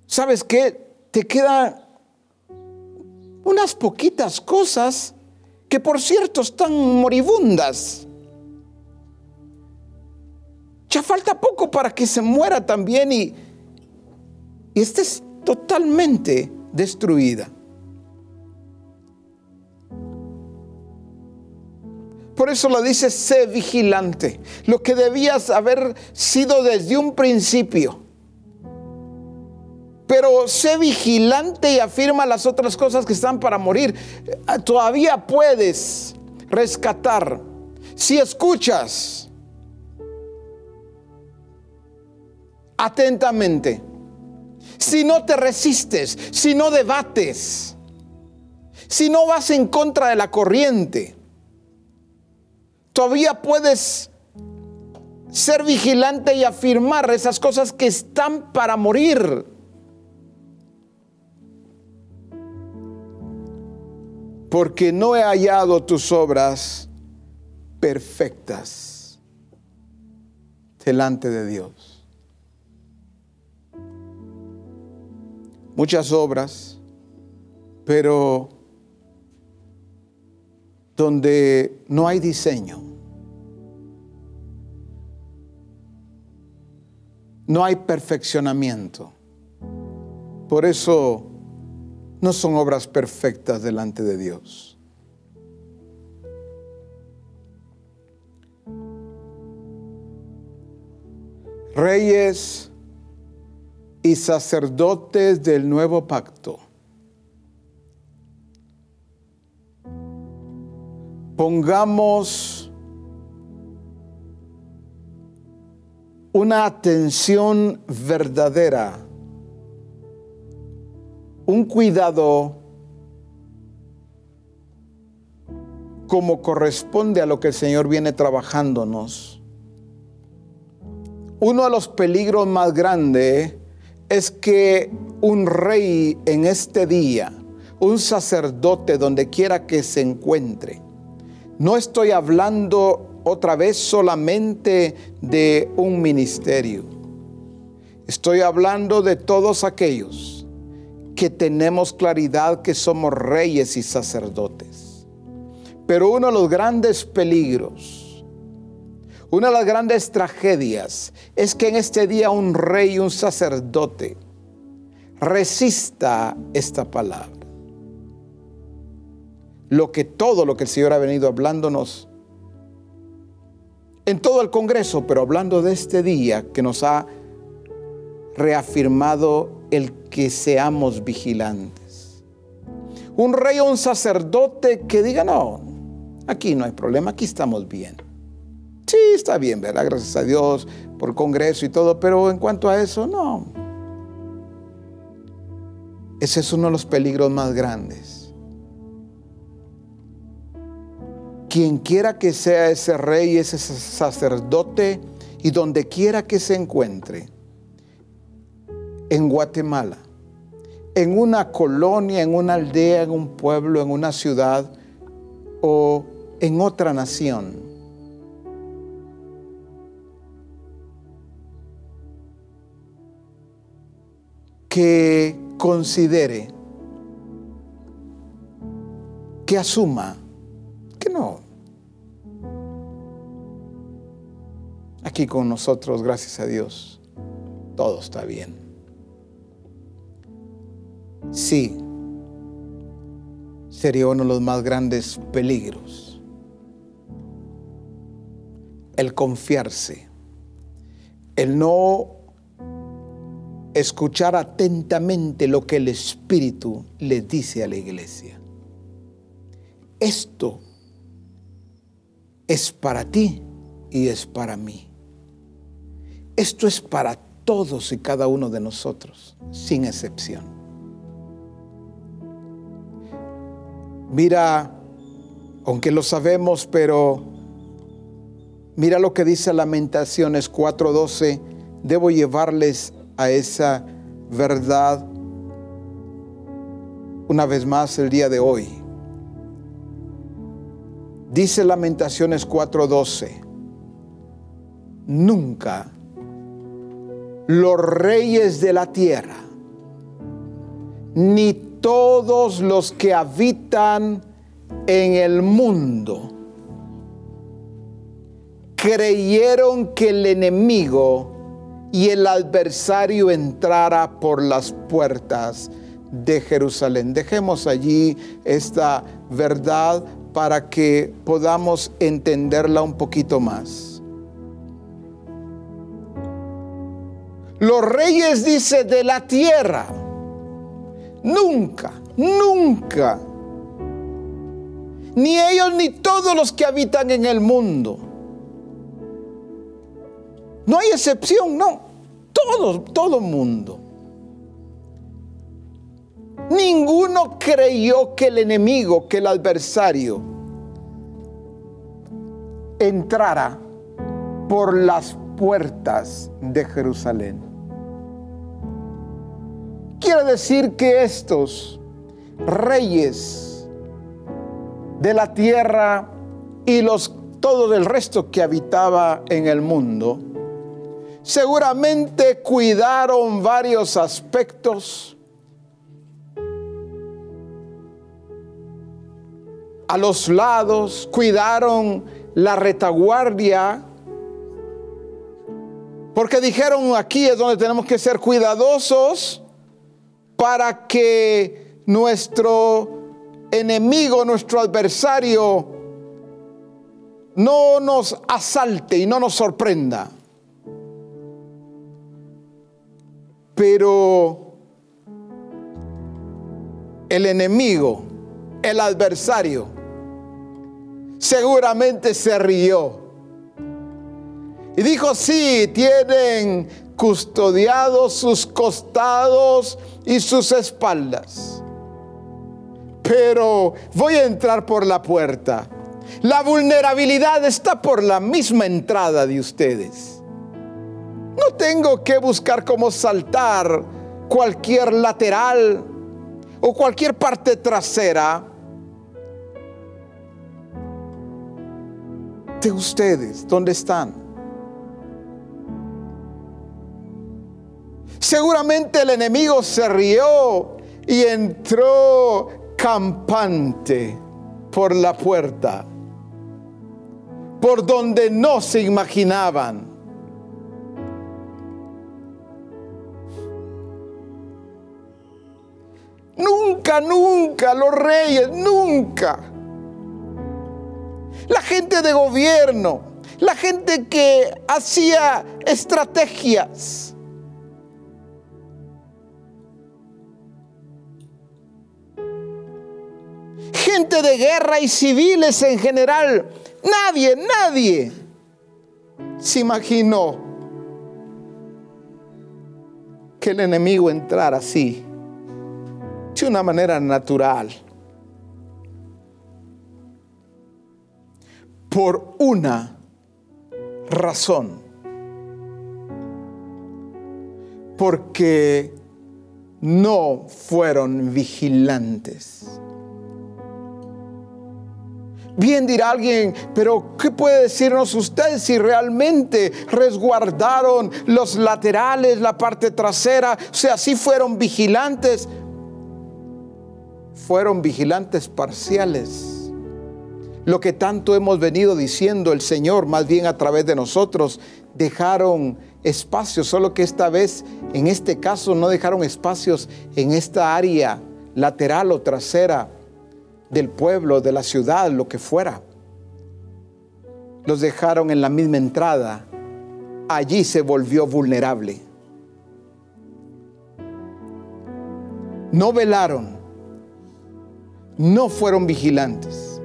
¿Sabes qué? Te quedan unas poquitas cosas que por cierto están moribundas Ya falta poco para que se muera también y, y estés totalmente destruida. Por eso lo dice, sé vigilante. Lo que debías haber sido desde un principio. Pero sé vigilante y afirma las otras cosas que están para morir. Todavía puedes rescatar. Si escuchas atentamente, si no te resistes, si no debates, si no vas en contra de la corriente, todavía puedes ser vigilante y afirmar esas cosas que están para morir. Porque no he hallado tus obras perfectas delante de Dios. Muchas obras, pero donde no hay diseño. No hay perfeccionamiento. Por eso no son obras perfectas delante de Dios. Reyes y sacerdotes del nuevo pacto pongamos una atención verdadera, un cuidado como corresponde a lo que el Señor viene trabajándonos. Uno de los peligros más grandes es que un rey en este día, un sacerdote donde quiera que se encuentre, no estoy hablando otra vez solamente de un ministerio. Estoy hablando de todos aquellos que tenemos claridad que somos reyes y sacerdotes. Pero uno de los grandes peligros, una de las grandes tragedias es que en este día un rey y un sacerdote resista esta palabra lo que todo lo que el Señor ha venido hablándonos en todo el Congreso, pero hablando de este día que nos ha reafirmado el que seamos vigilantes. Un rey o un sacerdote que diga, no, aquí no hay problema, aquí estamos bien. Sí, está bien, ¿verdad? Gracias a Dios por Congreso y todo, pero en cuanto a eso, no. Ese es uno de los peligros más grandes quien quiera que sea ese rey, ese sacerdote y donde quiera que se encuentre, en Guatemala, en una colonia, en una aldea, en un pueblo, en una ciudad o en otra nación. Que considere, que asuma que no, aquí con nosotros, gracias a Dios, todo está bien. Sí, sería uno de los más grandes peligros el confiarse, el no escuchar atentamente lo que el Espíritu le dice a la iglesia. Esto es para ti y es para mí. Esto es para todos y cada uno de nosotros, sin excepción. Mira, aunque lo sabemos, pero mira lo que dice Lamentaciones 4:12, debo llevarles a esa verdad una vez más el día de hoy. Dice Lamentaciones 4:12, nunca los reyes de la tierra, ni todos los que habitan en el mundo creyeron que el enemigo y el adversario entrara por las puertas de Jerusalén. Dejemos allí esta verdad para que podamos entenderla un poquito más. Los reyes, dice, de la tierra, nunca, nunca, ni ellos ni todos los que habitan en el mundo, no hay excepción, no, todo, todo mundo Ninguno creyó que el enemigo, que el adversario, entrara por las puertas de Jerusalén. Quiere decir que estos reyes de la tierra y los todo el resto que habitaba en el mundo seguramente cuidaron varios aspectos a los lados, cuidaron la retaguardia, porque dijeron aquí es donde tenemos que ser cuidadosos para que nuestro enemigo, nuestro adversario, no nos asalte y no nos sorprenda. Pero el enemigo, el adversario, seguramente se rió. Y dijo, sí, tienen custodiados sus costados y sus espaldas. Pero voy a entrar por la puerta. La vulnerabilidad está por la misma entrada de ustedes. No tengo que buscar cómo saltar cualquier lateral o cualquier parte trasera de ustedes, ¿dónde están? Seguramente el enemigo se rió y entró campante por la puerta, por donde no se imaginaban. Nunca, nunca los reyes, nunca la gente de gobierno, la gente que hacía estrategias. Gente de guerra y civiles en general. Nadie, nadie se imaginó que el enemigo entrara así, de una manera natural. por una razón. Porque no fueron vigilantes. Bien dirá alguien, pero ¿qué puede decirnos usted si realmente resguardaron los laterales, la parte trasera? O sea, si fueron vigilantes. Fueron vigilantes parciales lo que tanto hemos venido diciendo el Señor, más bien a través de nosotros, dejaron espacios, solo que esta vez, en este caso, no dejaron espacios en esta área lateral o trasera del pueblo, de la ciudad, lo que fuera. Los dejaron en la misma entrada. Allí se volvió vulnerable. No velaron, no fueron vigilantes.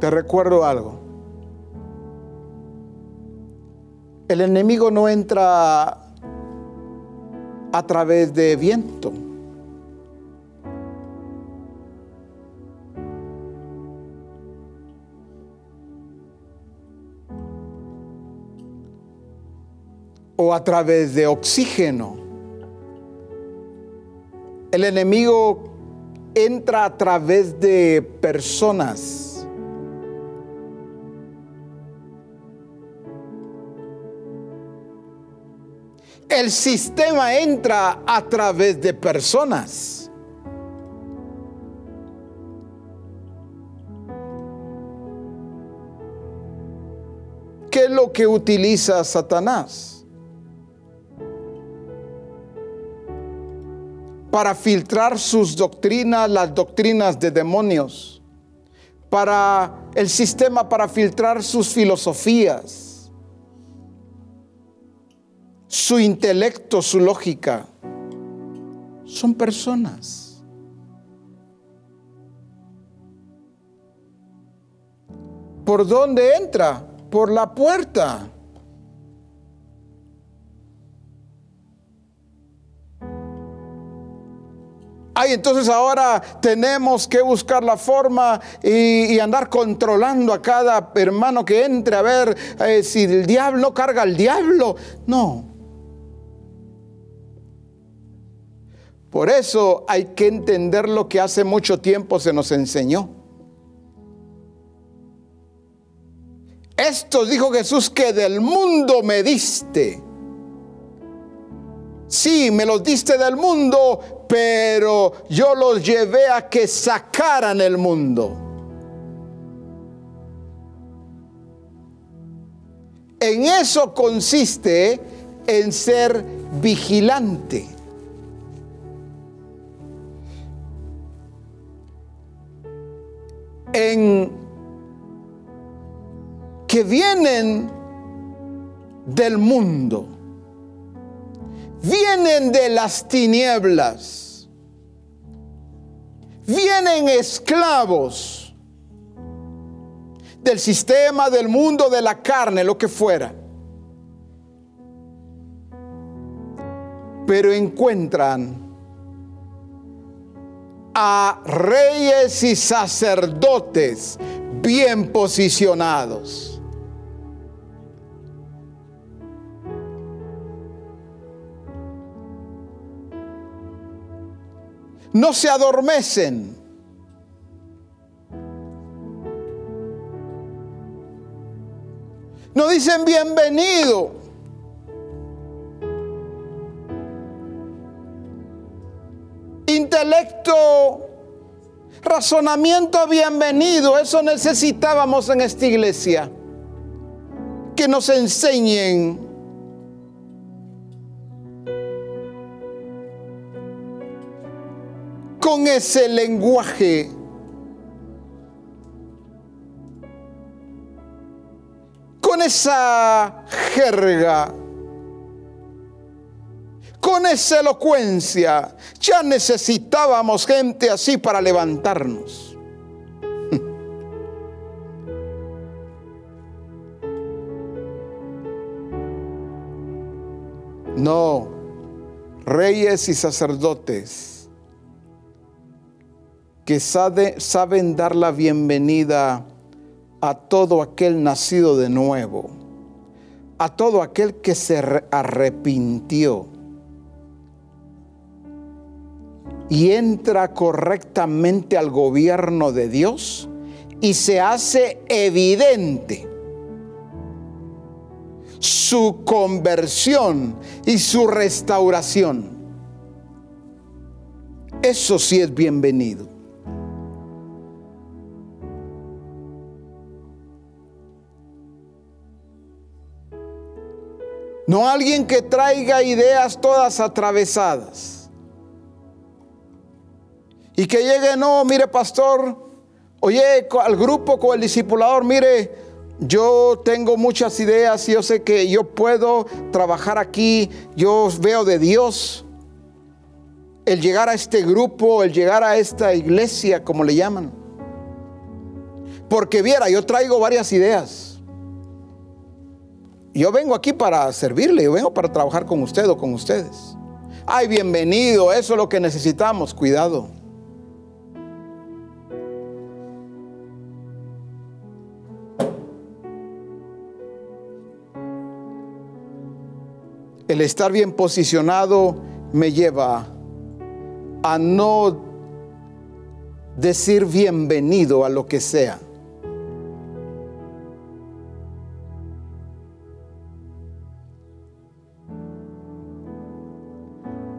Te recuerdo algo. El enemigo no entra a través de viento. O a través de oxígeno. El enemigo entra a través de personas. el sistema entra a través de personas. ¿Qué es lo que utiliza Satanás? Para filtrar sus doctrinas, las doctrinas de demonios. Para el sistema para filtrar sus filosofías. Su intelecto, su lógica. Son personas. ¿Por dónde entra? por la puerta. Ay, entonces ahora tenemos que buscar la forma y, andar controlando a cada hermano que entre a ver eh, si el diablo carga al diablo. No. Por eso hay que entender lo que hace mucho tiempo se nos enseñó. Esto dijo Jesús que del mundo me diste. Sí, me los diste del mundo, pero yo los llevé a que sacaran el mundo. En eso consiste en ser vigilante. En que vienen del mundo, vienen de las tinieblas, vienen esclavos del sistema, del mundo, de la carne, lo que fuera. Pero encuentran a reyes y sacerdotes bien posicionados no se adormecen. No dicen bienvenido. Intelecto, razonamiento bienvenido. Eso necesitábamos en esta iglesia. Que nos enseñen con ese lenguaje. Con esa jerga. Con esa elocuencia. Ya necesitábamos gente así para levantarnos. No, reyes y sacerdotes que saben dar la bienvenida a todo aquel nacido de nuevo, a todo aquel que se arrepintió y entra correctamente al gobierno de Dios y se hace evidente su conversión y su restauración. Eso sí es bienvenido. No alguien que traiga ideas todas atravesadas. Y que llegue, no, mire pastor, oye, al grupo con el discipulador, mire, yo tengo muchas ideas y yo sé que yo puedo trabajar aquí, yo veo de Dios. El llegar a este grupo, el llegar a esta iglesia, como le llaman. Porque viera, yo traigo varias ideas. Yo vengo aquí para servirle, yo vengo para trabajar con usted o con ustedes. Ay, bienvenido, eso es lo que necesitamos, cuidado. El estar bien posicionado me lleva a no decir bienvenido a lo que sea.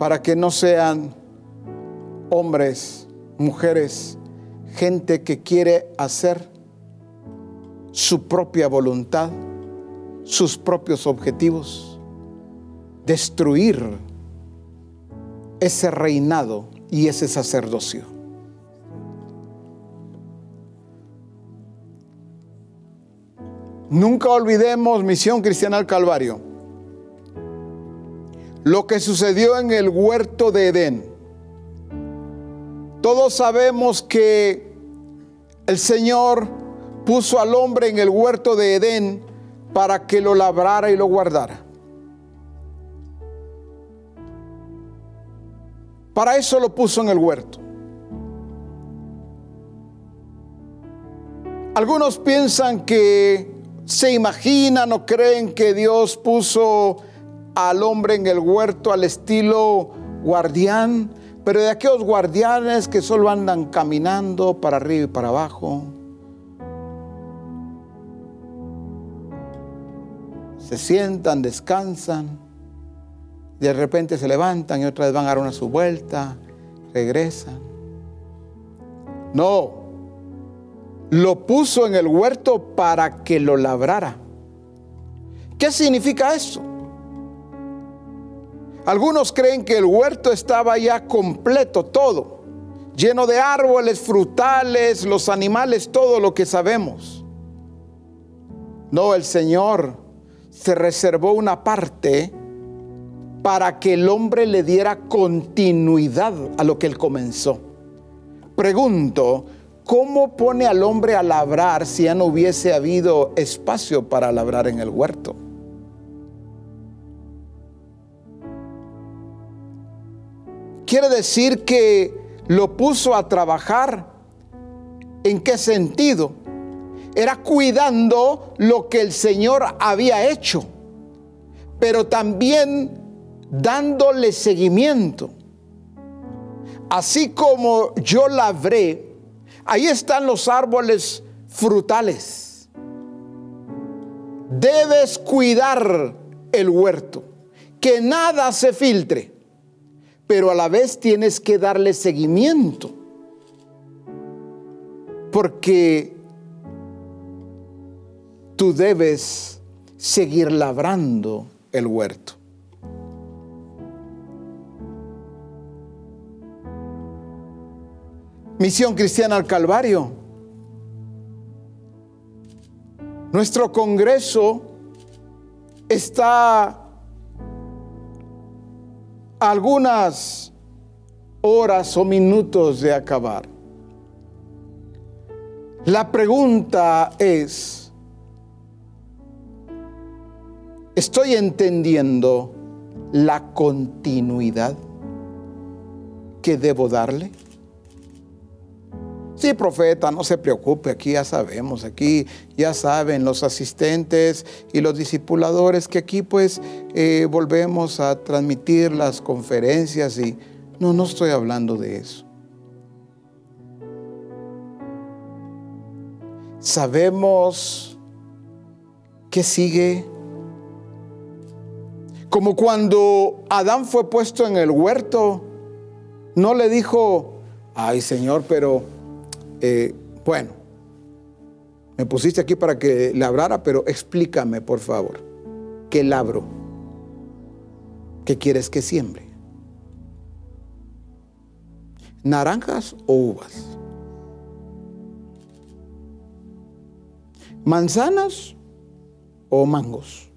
Para que no sean hombres, mujeres, gente que quiere hacer su propia voluntad, sus propios objetivos, destruir ese reinado y ese sacerdocio. Nunca olvidemos Misión Cristiana al Calvario. Lo que sucedió en el huerto de Edén. Todos sabemos que el Señor puso al hombre en el huerto de Edén para que lo labrara y lo guardara. Para eso lo puso en el huerto. Algunos piensan que se imaginan o creen que Dios puso al hombre en el huerto al estilo guardián, pero de aquellos guardianes que solo andan caminando para arriba y para abajo. Se sientan, descansan, de repente se levantan y otra vez van a dar una su vuelta, regresan. No, lo puso en el huerto para que lo labrara. ¿Qué significa eso? Algunos creen que el huerto estaba ya completo, todo, lleno de árboles, frutales, los animales, todo lo que sabemos. No, el Señor se reservó una parte para que el hombre le diera continuidad a lo que él comenzó. Pregunto, ¿Cómo pone al hombre a labrar si ya no hubiese habido espacio para labrar en el huerto? Quiere decir que lo puso a trabajar. ¿En qué sentido? Era cuidando lo que el Señor había hecho, pero también dándole seguimiento. Así como yo labré, Ahí están los árboles frutales. Debes cuidar el huerto, que nada se filtre, pero a la vez tienes que darle seguimiento, porque tú debes seguir labrando el huerto. Misión Cristiana al Calvario. Nuestro Congreso está algunas horas o minutos de acabar. La pregunta es, ¿estoy entendiendo la continuidad que debo darle? Sí, profeta, no se preocupe, aquí ya sabemos, aquí ya saben los asistentes y los discipuladores que aquí pues eh, volvemos a transmitir las conferencias y no, no estoy hablando de eso. Sabemos que sigue como cuando Adán fue puesto en el huerto, no le dijo, ay Señor, pero eh, bueno, me pusiste aquí para que labrara, pero explícame, por favor, ¿qué labro? ¿Qué quieres que siembre? ¿Naranjas o uvas? ¿Manzanas o mangos?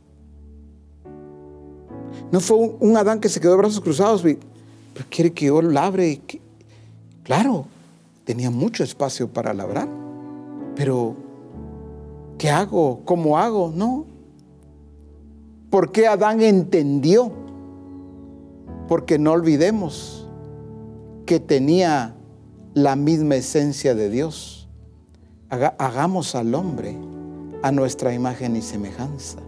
No fue un, Adán que se quedó de brazos cruzados, pero quiere que yo labre. Claro, tenía mucho espacio para labrar. Pero, ¿qué hago? ¿Cómo hago? No. ¿Por qué Adán entendió? Porque no olvidemos que tenía la misma esencia de Dios. hagamos al hombre a nuestra imagen y semejanza.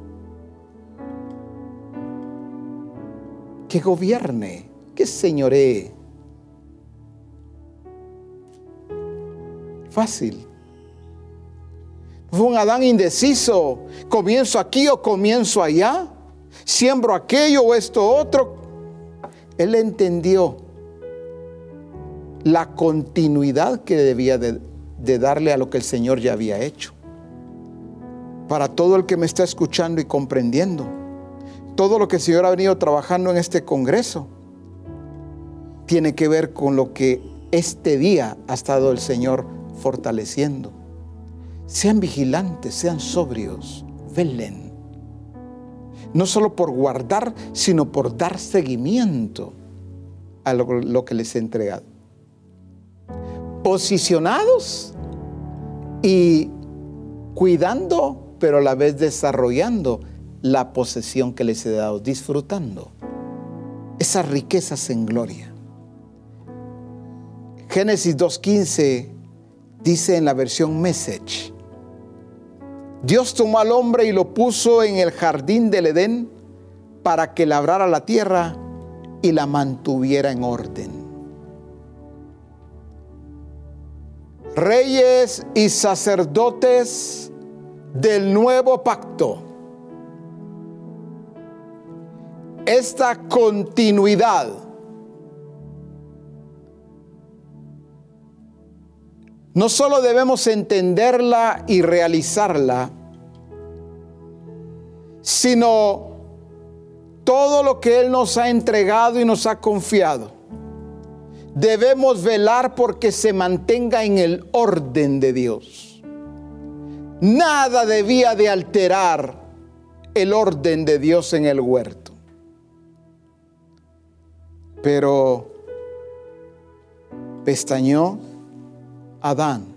Que gobierne, que señoree fácil. Fue un Adán indeciso. Comienzo aquí o comienzo allá. Siembro aquello o esto otro. Él entendió la continuidad que debía de, de darle a lo que el Señor ya había hecho. Para todo el que me está escuchando y comprendiendo, todo lo que el Señor ha venido trabajando en este Congreso tiene que ver con lo que este día ha estado el Señor fortaleciendo. Sean vigilantes, sean sobrios, velen. No solo por guardar, sino por dar seguimiento a lo, lo que les he entregado. Posicionados y cuidando, pero a la vez desarrollando la posesión que les he dado, disfrutando esas riquezas en gloria. Génesis 2.15 dice en la versión Message, Dios tomó al hombre y lo puso en el jardín del Edén para que labrara la tierra y la mantuviera en orden. Reyes y sacerdotes del nuevo pacto. Esta continuidad no solo debemos entenderla y realizarla, sino todo lo que Él nos ha entregado y nos ha confiado. Debemos velar porque se mantenga en el orden de Dios. Nada debía de alterar el orden de Dios en el huerto. Pero pestañó Adán.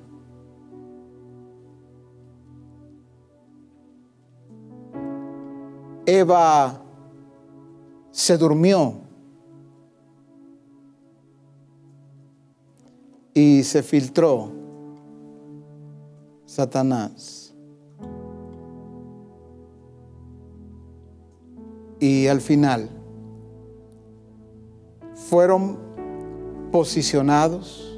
Eva se durmió y se filtró Satanás. Y al final fueron posicionados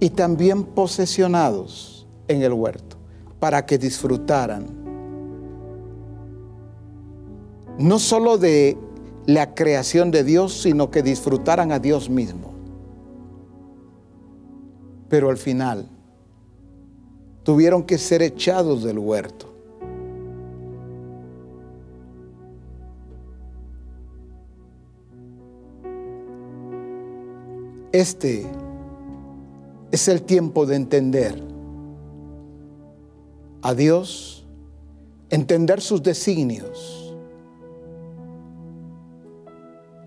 y también posesionados en el huerto para que disfrutaran no solo de la creación de Dios, sino que disfrutaran a Dios mismo. Pero al final tuvieron que ser echados del huerto. Este es el tiempo de entender a Dios, entender sus designios,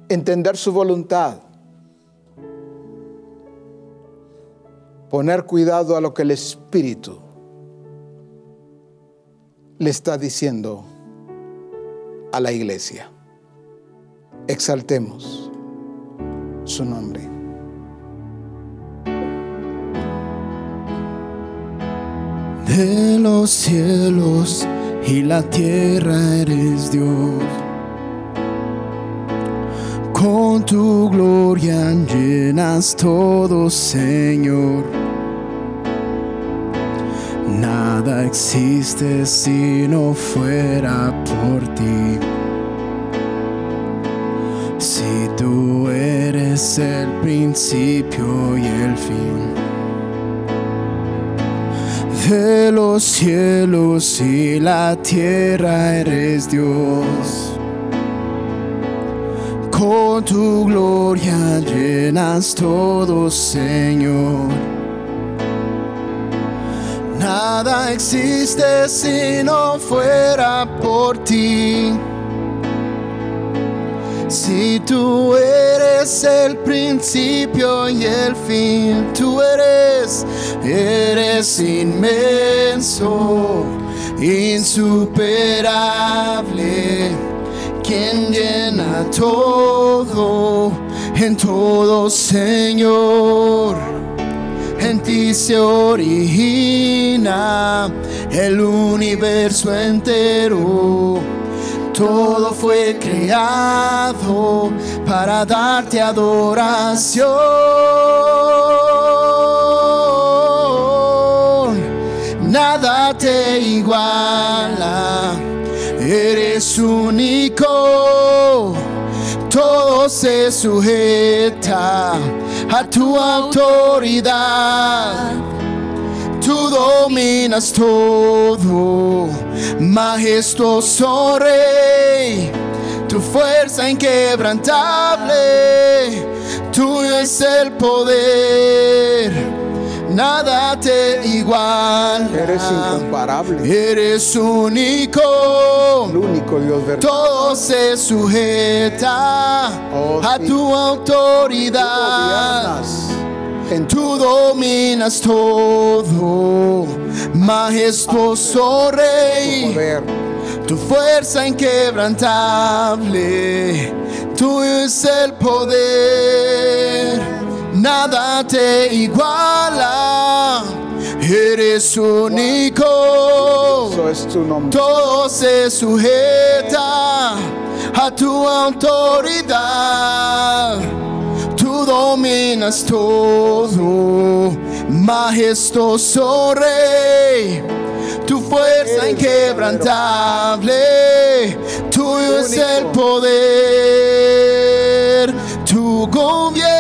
entender su voluntad, poner cuidado a lo que el Espíritu le está diciendo a la iglesia. Exaltemos su nombre. De los cielos y la tierra eres Dios. Con tu gloria llenas todo, Señor. Nada existe si no fuera por ti. Si tú eres el principio y el fin de los cielos y la tierra eres Dios. Con tu gloria llenas todo, Señor. Nada existe si no fuera por ti. Si tú eres el principio y el fin, tú eres, eres inmenso, insuperable, quien llena todo, en todo Señor. En ti se origina el universo entero todo fue creado para darte adoración. Nada te iguala, eres único todo se sujeta a tu autoridad. Tú dominas todo, majestuoso Rey. Tu fuerza inquebrantable, tuyo es el poder nada te igual. Eres incomparable. Eres único. El único Dios verdadero. Todo se sujeta Oh, a sí. tu autoridad. En Tú dominas todo, majestuoso Rey. poder. Tu fuerza inquebrantable, tuyo es el poder, nada te iguala, eres único, Eso es tu nombre. todo se sujeta a tu autoridad. Tú dominas todo, majestuoso Rey. Tu fuerza inquebrantable, tuyo es el poder. Tú gobiernas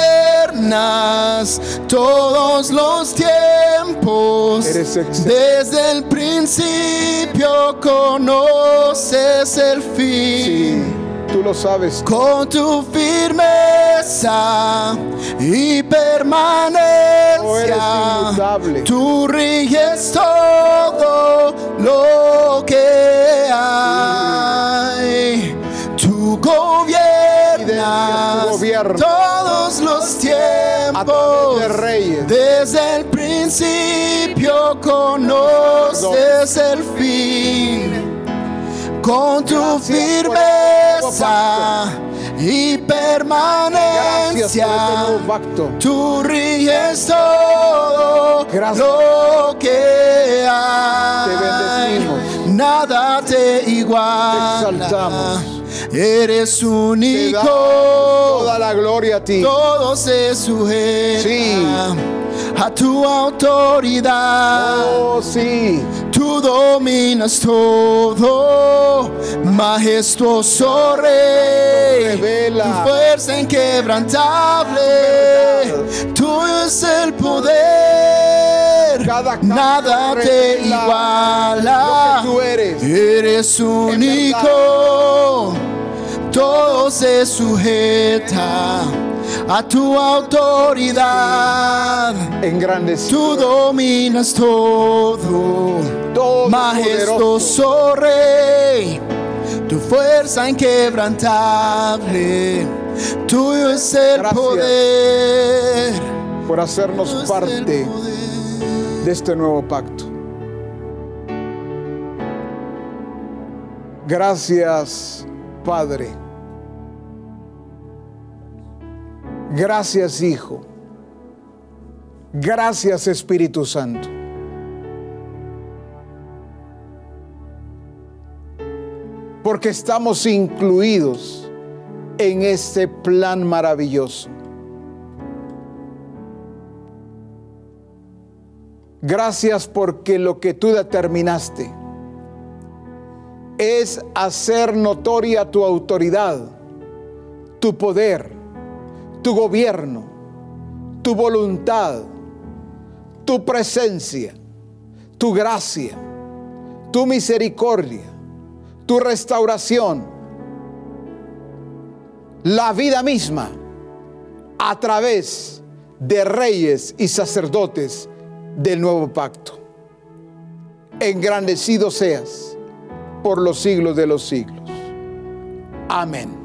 todos los tiempos. Desde el principio conoces el fin Sí, tú lo sabes. con tu y permanencia. Eres inmutable. Tú riges todo lo que hay. Tú gobiernas todos los tiempos. través de reyes. Desde el principio conoces el fin con tu firmeza y Gracias permanencia. este nuevo pacto. Tú riges todo Gracias. lo que hay. Te bendecimos. Nada te iguala. Te exaltamos. Eres Te único. damos toda la gloria a ti. Todo se sujeta Sí. A tu autoridad. Oh, sí. Tú dominas todo, majestuoso Rey. Revela. Tu fuerza inquebrantable, tuyo es el poder. Cada Nada te iguala. lo que tú eres. Eres único. Todo se sujeta a tu autoridad. Engrandecido. Tú dominas todo, Todo majestuoso Rey. Tu fuerza inquebrantable, tuyo es el Gracias poder. por hacernos tuyo parte de este nuevo pacto. Gracias, Padre. Gracias, Hijo. Gracias, Espíritu Santo. Porque estamos incluidos en este plan maravilloso. Gracias porque lo que tú determinaste es hacer notoria tu autoridad, tu poder, tu gobierno, tu voluntad, tu presencia, tu gracia, tu misericordia, tu restauración, la vida misma a través de reyes y sacerdotes del nuevo pacto. Engrandecido seas por los siglos de los siglos. Amén.